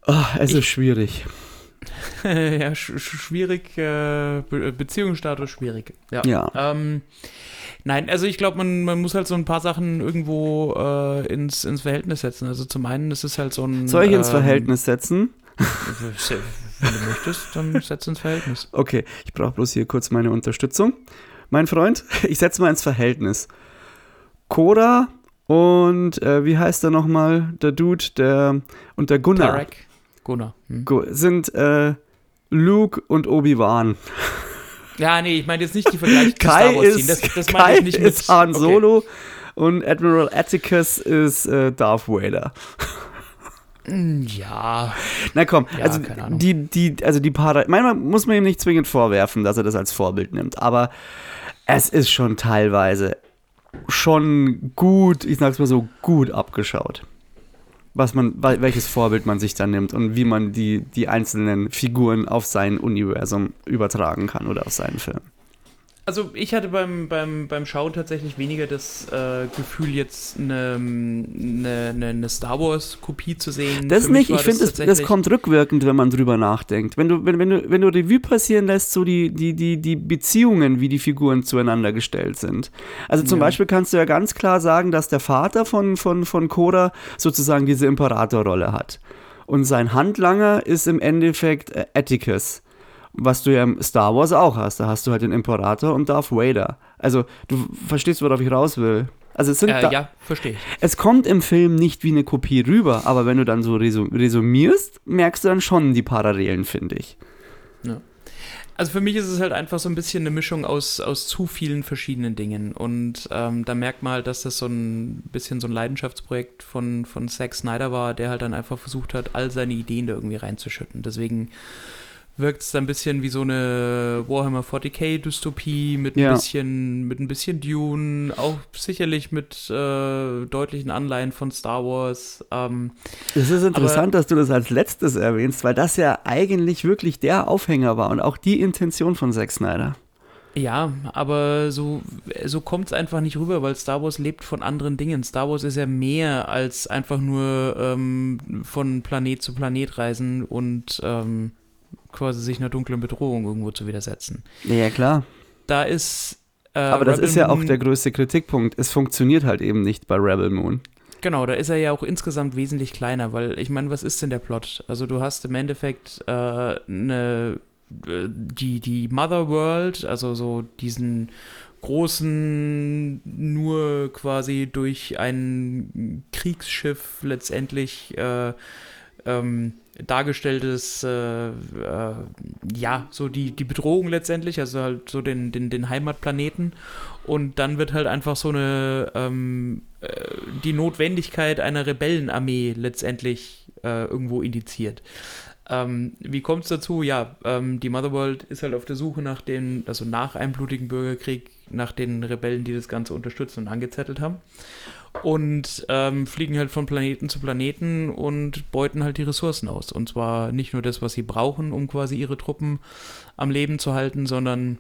ah, es ist schwierig. <laughs>
ja, sch sch- schwierig, äh, Be Beziehungsstatus schwierig. Ja.
Ja.
Ähm, nein, also ich glaube, man, man muss halt so ein paar Sachen irgendwo äh, ins, ins Verhältnis setzen. Also zum einen ist es halt so ein.
Soll ich ins
ähm,
Verhältnis setzen?
Wenn du möchtest, dann setz ins Verhältnis.
Okay, ich brauche bloß hier kurz meine Unterstützung. Mein Freund, <laughs> ich setze mal ins Verhältnis. Koda und äh, wie heißt er nochmal? Der Dude, der und der Gunnar
Tarek. Gunnar. Hm.
Sind äh, Luke und Obi-Wan. <laughs>
Ja, nee, ich meine jetzt nicht die Vergleiche
Kai ist,
Das, das
Kai
ich nicht mit.
ist Han
okay.
Solo und Admiral Atticus ist äh, Darth Vader.
Ja,
Na komm,
Ja,
also
keine Ahnung.
die, die, also die Para manchmal muss man ihm nicht zwingend vorwerfen, dass er das als Vorbild nimmt, aber es ist schon teilweise schon gut, ich sag's mal so, gut abgeschaut. Was man, wel- welches Vorbild man sich da nimmt und wie man die, die einzelnen Figuren auf sein Universum übertragen kann oder auf seinen Film.
Also ich hatte beim, beim, beim Schauen tatsächlich weniger das äh, Gefühl, jetzt eine, eine, eine, eine Star Wars-Kopie zu sehen.
Das
Für
nicht, ich finde, das, das kommt rückwirkend, wenn man drüber nachdenkt. Wenn du, wenn, wenn du, wenn du Revue passieren lässt, so die, die, die, die Beziehungen, wie die Figuren zueinander gestellt sind. Also zum
Ja.
Beispiel kannst du ja ganz klar sagen, dass der Vater von, von, von Koda sozusagen diese Imperatorrolle hat. Und sein Handlanger ist im Endeffekt äh, Atticus. Was du ja im Star Wars auch hast. Da hast du halt den Imperator und Darth Vader. Also, du verstehst, worauf ich raus will. Also, es sind
Äh,
da,
ja, verstehe ich.
es kommt im Film nicht wie eine Kopie rüber, aber wenn du dann so resum resumierst, merkst du dann schon die Parallelen, finde ich.
Also für mich ist es halt einfach so ein bisschen eine Mischung aus, aus zu vielen verschiedenen Dingen. Und ähm, da merkt man halt, dass das so ein bisschen so ein Leidenschaftsprojekt von, von Zack Snyder war, der halt dann einfach versucht hat, all seine Ideen da irgendwie reinzuschütten. Deswegen wirkt es dann ein bisschen wie so eine Warhammer 40k-Dystopie mit, ein
Ja.
bisschen, mit ein bisschen Dune, auch sicherlich mit äh, deutlichen Anleihen von Star Wars. Ähm,
Es ist interessant,
Aber-
dass du das als letztes erwähnst, weil das ja eigentlich wirklich der Aufhänger war und auch die Intention von Zack Snyder.
Ja, aber so, so kommt es einfach nicht rüber, weil Star Wars lebt von anderen Dingen. Star Wars ist ja mehr als einfach nur ähm, von Planet zu Planet reisen und ähm, quasi sich einer dunklen Bedrohung irgendwo zu widersetzen.
Ja, klar.
Da ist. Äh,
Aber das
Rebel
ist ja auch der größte Kritikpunkt. Es funktioniert halt eben nicht bei Rebel Moon.
Genau, da ist er ja auch insgesamt wesentlich kleiner, weil ich meine, was ist denn der Plot? Also du hast im Endeffekt äh, eine äh, die, die Mother World, also so diesen großen, nur quasi durch ein Kriegsschiff letztendlich äh, ähm, dargestelltes, äh, äh, ja, so die, die Bedrohung letztendlich, also halt so den, den, den Heimatplaneten. Und dann wird halt einfach so eine, ähm, äh, die Notwendigkeit einer Rebellenarmee letztendlich äh, irgendwo indiziert. Ähm, wie kommt es dazu? Ja, ähm, die Motherworld ist halt auf der Suche nach den, also nach einem blutigen Bürgerkrieg, nach den Rebellen, die das Ganze unterstützen und angezettelt haben. Und ähm, fliegen halt von Planeten zu Planeten und beuten halt die Ressourcen aus. Und zwar nicht nur das, was sie brauchen, um quasi ihre Truppen am Leben zu halten, sondern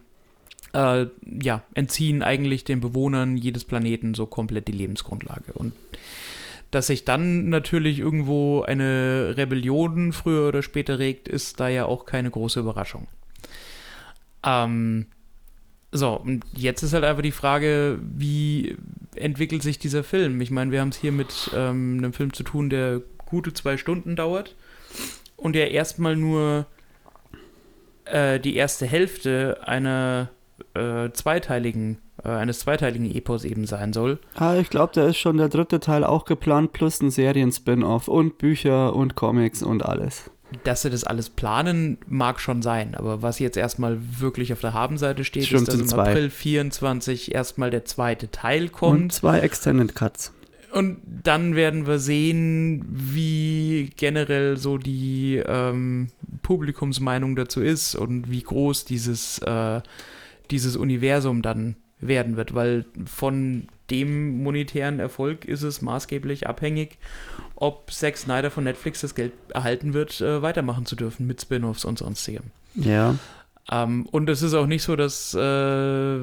äh, ja, entziehen eigentlich den Bewohnern jedes Planeten so komplett die Lebensgrundlage. Und dass sich dann natürlich irgendwo eine Rebellion früher oder später regt, ist da ja auch keine große Überraschung. Ähm, so, und jetzt ist halt einfach die Frage, wie entwickelt sich dieser Film? Ich meine, wir haben es hier mit ähm, einem Film zu tun, der gute zwei Stunden dauert und der erstmal nur äh, die erste Hälfte einer äh, zweiteiligen, äh, eines zweiteiligen Epos eben sein soll.
Ah, ich glaube, da ist schon der dritte Teil auch geplant, plus ein Serien-Spin-Off und Bücher und Comics und alles.
Dass sie das alles planen, mag schon sein. Aber was jetzt erstmal wirklich auf der Habenseite steht,
Stimmt,
ist, dass im
zwei.
April 24 erstmal der zweite Teil kommt.
Und zwei Extended Cuts.
Und dann werden wir sehen, wie generell so die ähm, Publikumsmeinung dazu ist und wie groß dieses, äh, dieses Universum dann werden wird, weil von dem monetären Erfolg ist es maßgeblich abhängig, ob Zack Snyder von Netflix das Geld erhalten wird, äh, weitermachen zu dürfen mit Spin-offs und sonstigem.
Ja.
Ähm, und es ist auch nicht so, dass äh,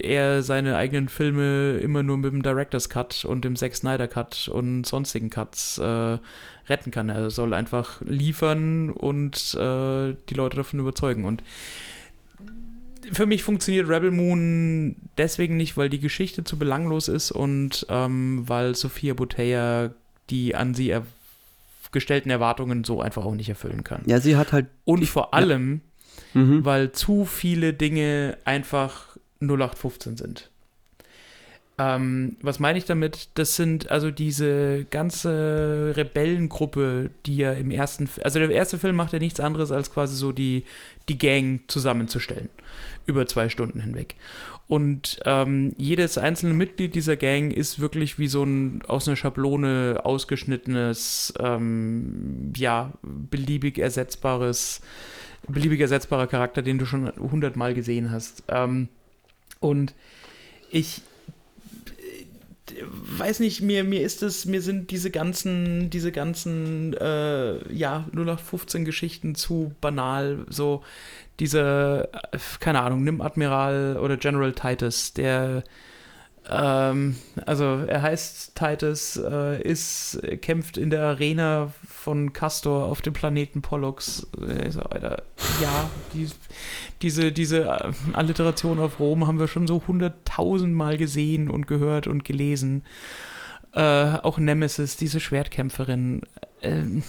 er seine eigenen Filme immer nur mit dem Director's Cut und dem Zack Snyder Cut und sonstigen Cuts äh, retten kann. Er soll einfach liefern und äh, die Leute davon überzeugen. Und für mich funktioniert Rebel Moon deswegen nicht, weil die Geschichte zu belanglos ist und ähm, weil Sophia Boutella die an sie er gestellten Erwartungen so einfach auch nicht erfüllen kann.
Ja, sie hat halt.
Und vor allem,
Mhm.
weil zu viele Dinge einfach 0815 sind. Ähm, was meine ich damit? Das sind also diese ganze Rebellengruppe, die ja im ersten, also der erste Film macht ja nichts anderes als quasi so die, die Gang zusammenzustellen. Über zwei Stunden hinweg. Und ähm, jedes einzelne Mitglied dieser Gang ist wirklich wie so ein aus einer Schablone ausgeschnittenes, ähm, ja, beliebig ersetzbares, beliebig ersetzbarer Charakter, den du schon hundertmal gesehen hast. Ähm, und ich weiß nicht, mir, mir ist es, mir sind diese ganzen, diese ganzen, äh, ja, 0815 Geschichten zu banal, so diese, äh, keine Ahnung, nimm Admiral oder General Titus, der, ähm, also er heißt Titus, äh, ist, kämpft in der Arena von Castor auf dem Planeten Pollux. Äh, Alter, ja, die, diese, diese äh, Alliteration auf Rom haben wir schon so hunderttausendmal gesehen und gehört und gelesen. Äh, auch Nemesis, diese Schwertkämpferin. Ähm,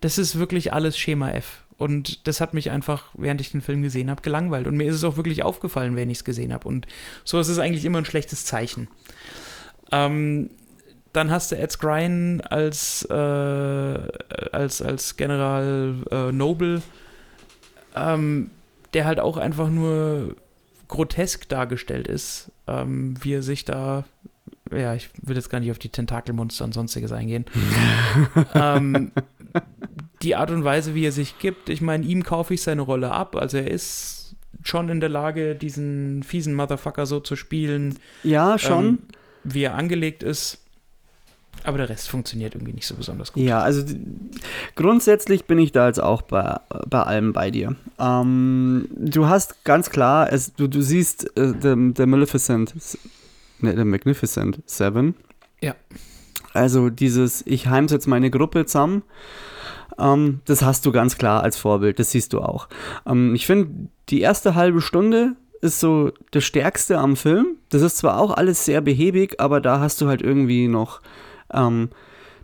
das ist wirklich alles Schema F. Und das hat mich einfach, während ich den Film gesehen habe, gelangweilt. Und mir ist es auch wirklich aufgefallen, wenn ich es gesehen habe. Und so ist es eigentlich immer ein schlechtes Zeichen. Ähm, dann hast du Ed Skrein als, äh, als, als General äh, Noble, ähm, der halt auch einfach nur grotesk dargestellt ist, ähm, wie er sich da, ja, ich will jetzt gar nicht auf die Tentakelmonster und sonstiges eingehen. <laughs> ähm, die Art und Weise, wie er sich gibt, ich meine, ihm kaufe ich seine Rolle ab. Also er ist schon in der Lage, diesen fiesen Motherfucker so zu spielen,
Ja, schon.
ähm, wie er angelegt ist. Aber der Rest funktioniert irgendwie nicht so besonders gut.
Ja, also grundsätzlich bin ich da jetzt auch bei, bei allem bei dir. Ähm, du hast ganz klar, es, du, du siehst äh, der der Maleficent, ne, der Magnificent Seven.
Ja.
Also dieses, ich heim's meine Gruppe zusammen, ähm, das hast du ganz klar als Vorbild, das siehst du auch. Ähm, ich finde, die erste halbe Stunde ist so das Stärkste am Film. Das ist zwar auch alles sehr behäbig, aber da hast du halt irgendwie noch ähm,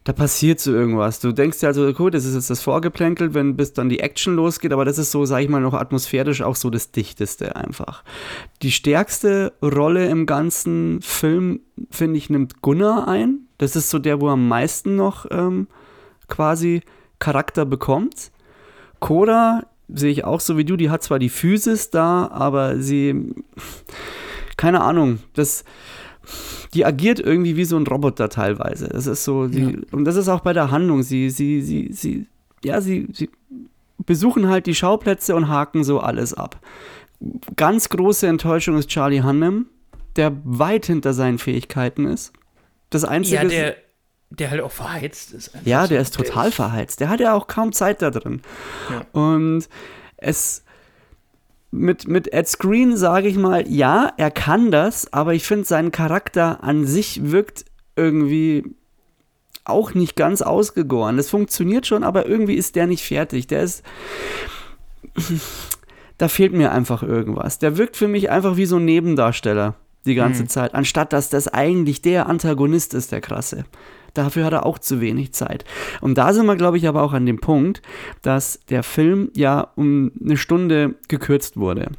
da passiert so irgendwas. Du denkst dir also, gut, das ist jetzt das Vorgeplänkel, wenn bis dann die Action losgeht, aber das ist so, sag ich mal, noch atmosphärisch auch so das Dichteste einfach. Die stärkste Rolle im ganzen Film, finde ich, nimmt Gunnar ein. Das ist so der, wo am meisten noch ähm, quasi Charakter bekommt. Koda sehe ich auch so wie du, die hat zwar die Physis da, aber sie, keine Ahnung, das, die agiert irgendwie wie so ein Roboter teilweise. Das ist so, die,
Ja.
und das ist auch bei der Handlung. Sie, sie, sie, sie, ja, sie, sie besuchen halt die Schauplätze und haken so alles ab. Ganz große Enttäuschung ist Charlie Hunnam, der weit hinter seinen Fähigkeiten ist. Das Einzige
Ja, der, der halt auch verheizt ist.
ja, der ist total
ist-
verheizt. Der hat ja auch kaum Zeit da drin.
Ja.
Und es mit, mit Ed Screen sage ich mal, ja, er kann das, aber ich finde, sein Charakter an sich wirkt irgendwie auch nicht ganz ausgegoren. Das funktioniert schon, aber irgendwie ist der nicht fertig. Der ist. <laughs> da fehlt mir einfach irgendwas. Der wirkt für mich einfach wie so ein Nebendarsteller die ganze
Mhm.
Zeit, anstatt dass das eigentlich der Antagonist ist, der krasse. Dafür hat er auch zu wenig Zeit. Und da sind wir, glaube ich, aber auch an dem Punkt, dass der Film ja um eine Stunde gekürzt wurde.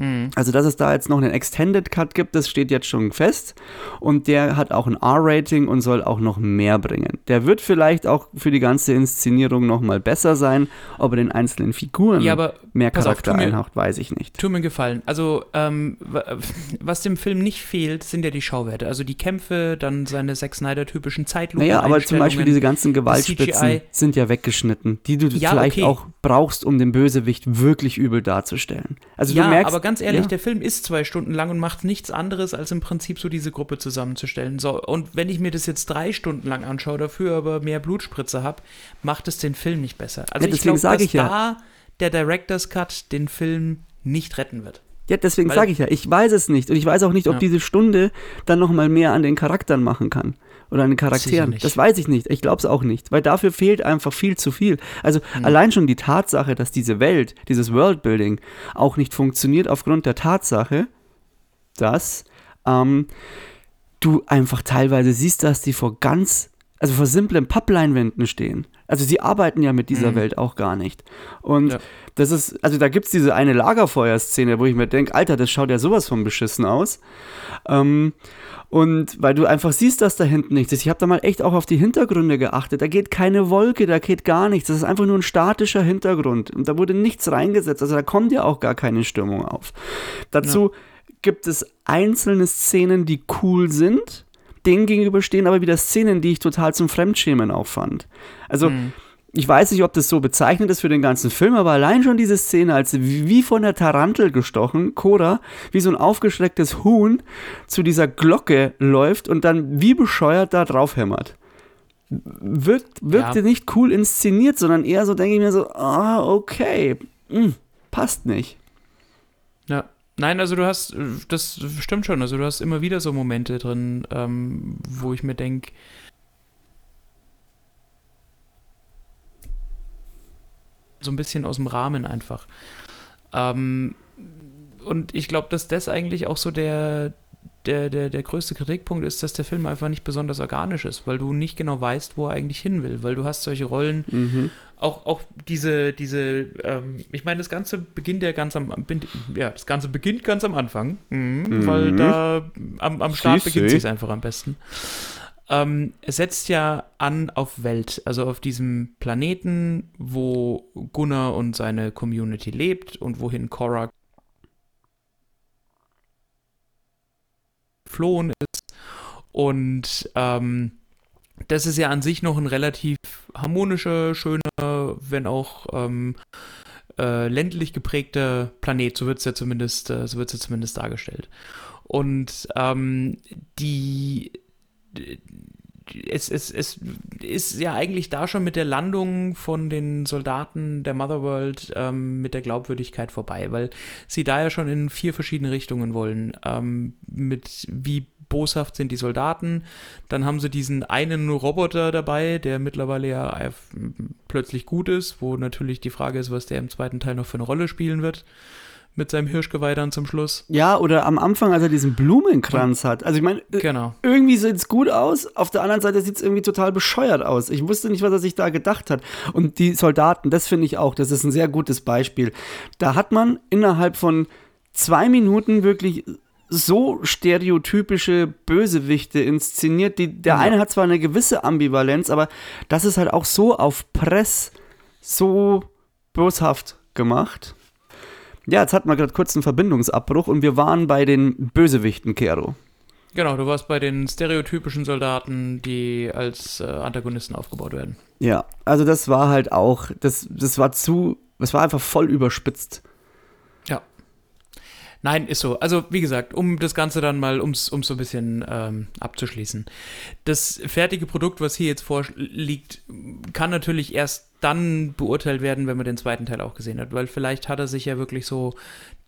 Mhm.
Also, dass es da jetzt noch einen Extended Cut gibt, das steht jetzt schon fest. Und der hat auch ein R-Rating und soll auch noch mehr bringen. Der wird vielleicht auch für die ganze Inszenierung noch mal besser sein. Ob er den einzelnen Figuren
Ja, aber
mehr
auf,
Charakter
mir-
einhaucht, weiß ich nicht.
Tu mir einen Gefallen. Also, ähm, wa- was dem Film nicht fehlt, sind ja die Schauwerte. Also die Kämpfe, dann seine Zack Snyder-typischen Zeitlupen.
Naja, aber zum Beispiel diese ganzen Gewaltspitzen sind ja weggeschnitten, die du
Ja,
vielleicht
okay.
auch brauchst, um den Bösewicht wirklich übel darzustellen. Also
ja,
du merkst,
ganz ehrlich,
ja.
der Film ist zwei Stunden lang und macht nichts anderes, als im Prinzip so diese Gruppe zusammenzustellen. So, und wenn ich mir das jetzt drei Stunden lang anschaue, dafür aber mehr Blutspritze habe, macht es den Film nicht besser. Also
Ja,
ich
deswegen
glaube,
sag
dass
ich ja.
da der Director's Cut den Film nicht retten wird.
Ja, deswegen sage ich ja, ich weiß es nicht. Und ich weiß auch nicht, ob
Ja.
diese Stunde dann noch mal mehr an den Charakteren machen kann. Oder an den Charakteren. Das weiß ich nicht. Ich glaube es auch nicht. Weil dafür fehlt einfach viel zu viel. Also
Hm.
allein schon die Tatsache, dass diese Welt, dieses Worldbuilding auch nicht funktioniert aufgrund der Tatsache, dass ähm, du einfach teilweise siehst, dass die vor ganz, also vor simplen Pappleinwänden stehen. Also sie arbeiten ja mit dieser
Mhm.
Welt auch gar nicht. Und
Ja.
das ist, also da gibt es diese eine Lagerfeuerszene, wo ich mir denke, Alter, das schaut ja sowas von beschissen aus. Ähm, und weil du einfach siehst, dass da hinten nichts ist. Ich habe da mal echt auch auf die Hintergründe geachtet. Da geht keine Wolke, da geht gar nichts. Das ist einfach nur ein statischer Hintergrund. Und da wurde nichts reingesetzt. Also da kommt ja auch gar keine Stimmung auf. Dazu gibt es einzelne Szenen, die cool sind. Denen gegenüber stehen aber wieder Szenen, die ich total zum Fremdschämen auffand. Also,
Mhm.
ich weiß nicht, ob das so bezeichnet ist für den ganzen Film, aber allein schon diese Szene, als wie von der Tarantel gestochen, Cora, wie so ein aufgeschrecktes Huhn zu dieser Glocke läuft und dann wie bescheuert da draufhämmert. Wirkt, wirkte
Ja.
nicht cool inszeniert, sondern eher so, denke ich mir so, ah, okay, hm, passt nicht.
Nein, also du hast, das stimmt schon, also du hast immer wieder so Momente drin, ähm, wo ich mir denke, so ein bisschen aus dem Rahmen einfach. Ähm, und ich glaube, dass das eigentlich auch so der, der, der, der größte Kritikpunkt ist, dass der Film einfach nicht besonders organisch ist, weil du nicht genau weißt, wo er eigentlich hin will, weil du hast solche Rollen,
Mhm.
auch, auch diese, diese, ähm, ich meine, das Ganze beginnt ja ganz am, ja, das Ganze beginnt ganz am Anfang, mhm, weil
Mhm.
da am, am Start
Si,
beginnt
si.
es einfach am besten. Ähm, es setzt ja an auf Welt, also auf diesem Planeten, wo Gunnar und seine Community lebt und wohin Korra geflohen ist. Und ähm, das ist ja an sich noch ein relativ harmonischer, schöner, wenn auch ähm, äh, ländlich geprägter Planet, so wird es ja zumindest, äh, so wird's ja zumindest dargestellt. Und ähm, die es, es, es ist ja eigentlich da schon mit der Landung von den Soldaten der Motherworld ähm, mit der Glaubwürdigkeit vorbei, weil sie da ja schon in vier verschiedene Richtungen wollen. Ähm, mit wie boshaft sind die Soldaten, dann haben sie diesen einen Roboter dabei, der mittlerweile ja plötzlich gut ist, wo natürlich die Frage ist, was der im zweiten Teil noch für eine Rolle spielen wird. Mit seinem Hirschgeweih dann zum Schluss.
Ja, oder am Anfang, als er diesen Blumenkranz hat. Also ich meine, äh,
Genau.
irgendwie sieht es gut aus, auf der anderen Seite sieht es irgendwie total bescheuert aus. Ich wusste nicht, was er sich da gedacht hat. Und die Soldaten, das finde ich auch, das ist ein sehr gutes Beispiel. Da hat man innerhalb von zwei Minuten wirklich so stereotypische Bösewichte inszeniert. Die, der
Ja.
eine hat zwar eine gewisse Ambivalenz, aber das ist halt auch so auf Press so boshaft gemacht. Ja, jetzt hatten wir gerade kurz einen Verbindungsabbruch und wir waren bei den Bösewichten, Kero.
Genau, du warst bei den stereotypischen Soldaten, die als äh, Antagonisten aufgebaut werden.
Ja, also das war halt auch, das, das war zu, das war einfach voll überspitzt.
Ja. Nein, ist so. Also, wie gesagt, um das Ganze dann mal, um es so ein bisschen ähm, abzuschließen. Das fertige Produkt, was hier jetzt vorliegt, kann natürlich erst dann beurteilt werden, wenn man den zweiten Teil auch gesehen hat, weil vielleicht hat er sich ja wirklich so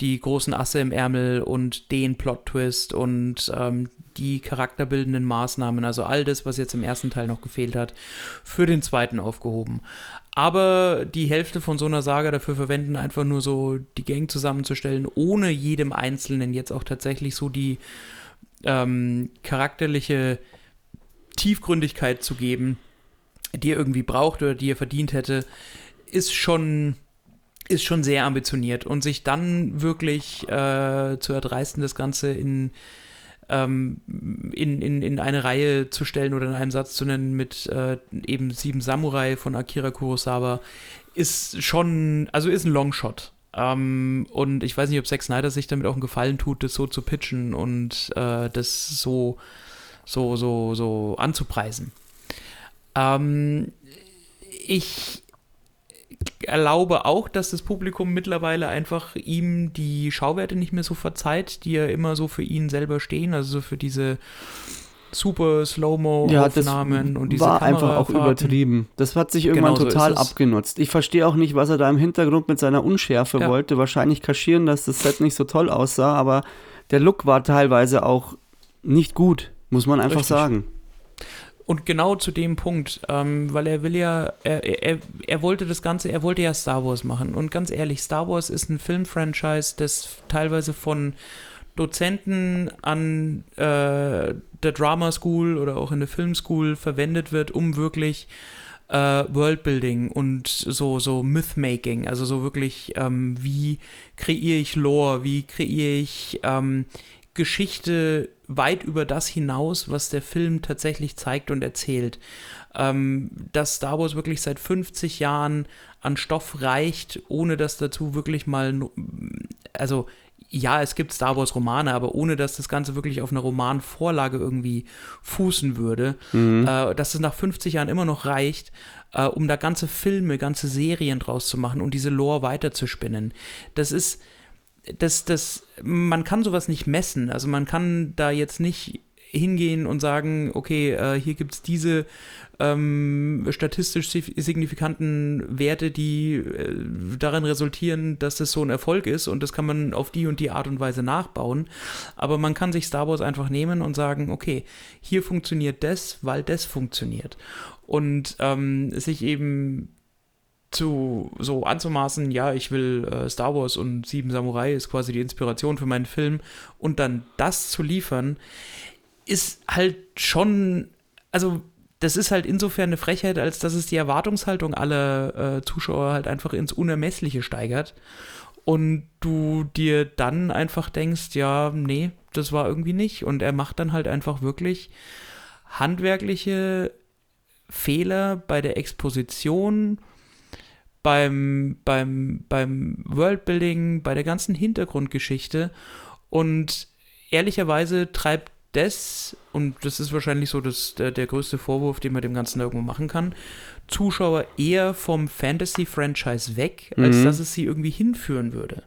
die großen Asse im Ärmel und den Plot-Twist und ähm, die charakterbildenden Maßnahmen, also all das, was jetzt im ersten Teil noch gefehlt hat, für den zweiten aufgehoben. Aber die Hälfte von so einer Saga dafür verwenden, einfach nur so die Gang zusammenzustellen, ohne jedem Einzelnen jetzt auch tatsächlich so die ähm, charakterliche Tiefgründigkeit zu geben, die er irgendwie braucht oder die er verdient hätte, ist schon, ist schon sehr ambitioniert. Und sich dann wirklich äh, zu erdreisten, das Ganze in, ähm, in, in, in eine Reihe zu stellen oder in einem Satz zu nennen mit äh, eben Sieben Samurai von Akira Kurosawa, ist schon, also ist ein Longshot. Ähm, und ich weiß nicht, ob Zack Snyder sich damit auch einen Gefallen tut, das so zu pitchen und äh, das so, so, so, so anzupreisen. Ähm, ich erlaube auch, dass das Publikum mittlerweile einfach ihm die Schauwerte nicht mehr so verzeiht, die ja immer so für ihn selber stehen, also so für diese super Slow-Mo-Aufnahmen
ja,
und diese
war einfach auch übertrieben. Das hat sich irgendwann genau total so abgenutzt. Ich verstehe auch nicht, was er da im Hintergrund mit seiner Unschärfe ja. wollte. Wahrscheinlich kaschieren, dass das Set nicht so toll aussah, aber der Look war teilweise auch nicht gut, muss man einfach Richtig. sagen.
Und genau zu dem Punkt, ähm, weil er will ja, er, er, er wollte das Ganze, er wollte ja Star Wars machen. Und ganz ehrlich, Star Wars ist ein Filmfranchise, das teilweise von Dozenten an äh, der Drama School oder auch in der Film School verwendet wird, um wirklich äh, Worldbuilding und so, so Mythmaking, also so wirklich, ähm, wie kreiere ich Lore, wie kreiere ich ähm, Geschichte weit über das hinaus, was der Film tatsächlich zeigt und erzählt. Ähm, dass Star Wars wirklich seit 50 Jahren an Stoff reicht, ohne dass dazu wirklich mal, also ja, es gibt Star Wars Romane, aber ohne dass das Ganze wirklich auf einer Romanvorlage irgendwie fußen würde, mhm. äh, dass es nach 50 Jahren immer noch reicht, äh, um da ganze Filme, ganze Serien draus zu machen und diese Lore weiterzuspinnen. Das ist, das, das, man kann sowas nicht messen. Also man kann da jetzt nicht hingehen und sagen, okay, äh, hier gibt es diese ähm, statistisch signifikanten Werte, die äh, darin resultieren, dass es so ein Erfolg ist und das kann man auf die und die Art und Weise nachbauen. Aber man kann sich Star Wars einfach nehmen und sagen, okay, hier funktioniert das, weil das funktioniert. Und ähm, sich eben zu so anzumaßen, ja, ich will äh, Star Wars und Sieben Samurai ist quasi die Inspiration für meinen Film und dann das zu liefern, ist halt schon, also das ist halt insofern eine Frechheit, als dass es die Erwartungshaltung aller äh, Zuschauer halt einfach ins Unermessliche steigert. Und du dir dann einfach denkst, ja, nee, das war irgendwie nicht. Und er macht dann halt einfach wirklich handwerkliche Fehler bei der Exposition, beim, beim, beim Worldbuilding, bei der ganzen Hintergrundgeschichte. Und ehrlicherweise treibt das, und das ist wahrscheinlich so das, der, der größte Vorwurf, den man dem Ganzen irgendwo machen kann, Zuschauer eher vom Fantasy-Franchise weg, als mhm. dass es sie irgendwie hinführen würde.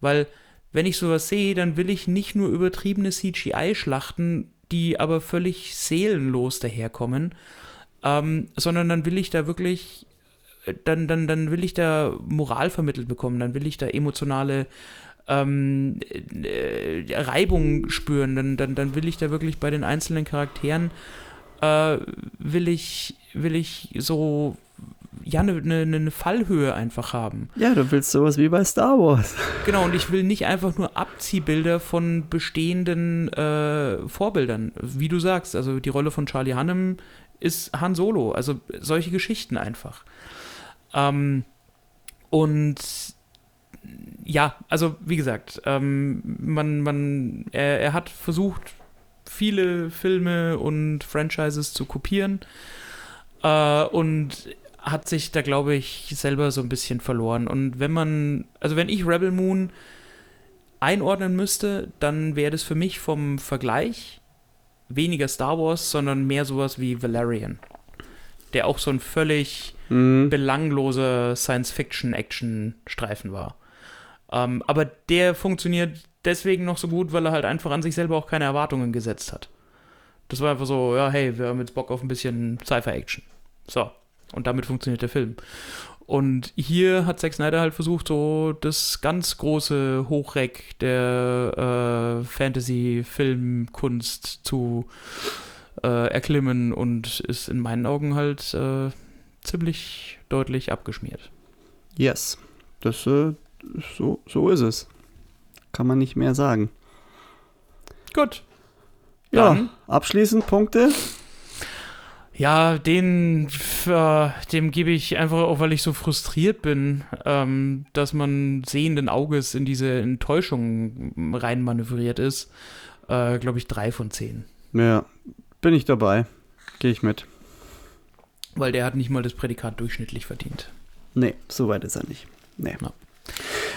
Weil, wenn ich sowas sehe, dann will ich nicht nur übertriebene CGI-Schlachten, die aber völlig seelenlos daherkommen, ähm, sondern dann will ich da wirklich, dann, dann, dann will ich da Moral vermittelt bekommen, dann will ich da emotionale ähm, äh, Reibung spüren, dann, dann, dann will ich da wirklich bei den einzelnen Charakteren, äh, will ich, will ich so ja, eine ne, ne Fallhöhe einfach haben.
Ja, du willst sowas wie bei Star Wars. <laughs>
Genau, und ich will nicht einfach nur Abziehbilder von bestehenden äh, Vorbildern. Wie du sagst, also die Rolle von Charlie Hannem ist Han Solo, also solche Geschichten einfach. Ähm, und ja, also wie gesagt, ähm, man, man, er, er hat versucht, viele Filme und Franchises zu kopieren äh, und hat sich da, glaube ich, selber so ein bisschen verloren. Und wenn man, also wenn ich Rebel Moon einordnen müsste, dann wäre das für mich vom Vergleich weniger Star Wars, sondern mehr sowas wie Valerian. Der auch so ein völlig mhm. belangloser Science-Fiction-Action-Streifen war. Ähm, aber der funktioniert deswegen noch so gut, weil er halt einfach an sich selber auch keine Erwartungen gesetzt hat. Das war einfach so, ja, hey, wir haben jetzt Bock auf ein bisschen Cypher-Action. So. Und damit funktioniert der Film. Und hier hat Zack Snyder halt versucht, so das ganz große Hochreck der äh, Fantasy-Filmkunst zu äh, erklimmen und ist in meinen Augen halt äh, ziemlich deutlich abgeschmiert.
Yes. Das äh, so, so ist es. Kann man nicht mehr sagen.
Gut.
Ja, abschließend Punkte.
Ja, den äh, dem gebe ich einfach auch, weil ich so frustriert bin, ähm, dass man sehenden Auges in diese Enttäuschung reinmanövriert ist, äh, glaube ich, drei von zehn.
Ja, bin ich dabei. Gehe ich mit.
Weil der hat nicht mal das Prädikat durchschnittlich verdient.
Nee, so weit ist er nicht. Nee.
Ja.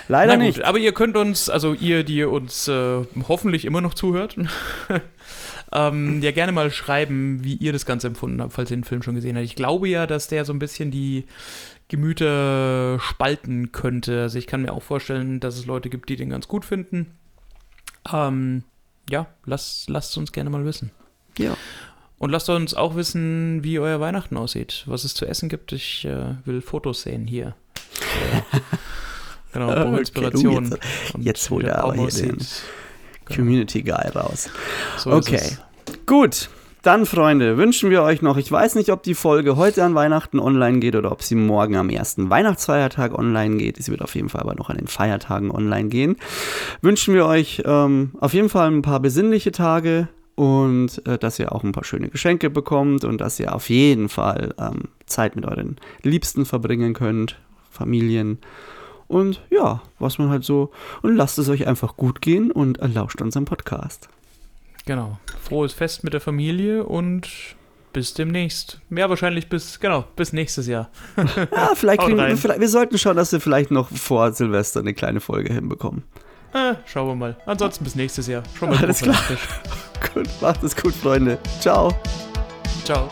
Leider
Na gut,
nicht.
Aber ihr könnt uns, also ihr, die uns äh, hoffentlich immer noch zuhört, <laughs> ähm, ja gerne mal schreiben, wie ihr das Ganze empfunden habt, falls ihr den Film schon gesehen habt. Ich glaube ja, dass der so ein bisschen die Gemüter spalten könnte. Also ich kann mir auch vorstellen, dass es Leute gibt, die den ganz gut finden. Ähm, ja, lasst, lasst uns gerne mal wissen.
Ja.
Und lasst uns auch wissen, wie euer Weihnachten aussieht, was es zu essen gibt. Ich äh, will Fotos sehen hier. <laughs> Genau,
Okay,
Inspiration.
du, jetzt- jetzt holt er aber hier den.
Genau,
Community Guy raus.
so
okay. Gut. Dann, Freunde, wünschen wir euch noch, ich weiß nicht, ob die Folge heute an Weihnachten online geht oder ob sie morgen am ersten Weihnachtsfeiertag online geht. Sie wird auf jeden Fall aber noch an den Feiertagen online gehen. Wünschen wir euch ähm, auf jeden Fall ein paar besinnliche Tage und äh, dass ihr auch ein paar schöne Geschenke bekommt und dass ihr auf jeden Fall ähm, Zeit mit euren Liebsten verbringen könnt, Familien. Und ja, was man halt so. Und lasst es euch einfach gut gehen und lauscht unserem Podcast.
Genau. Frohes Fest mit der Familie und bis demnächst. Ja, wahrscheinlich bis, genau, bis nächstes Jahr.
Ja, vielleicht <laughs>
Haut
kriegen wir, vielleicht, wir sollten schauen, dass wir vielleicht noch vor Silvester eine kleine Folge hinbekommen.
Äh, schauen wir mal. Ansonsten bis nächstes Jahr. Schon mal
Alles klar. <laughs> Gut, macht es gut, Freunde. Ciao.
Ciao.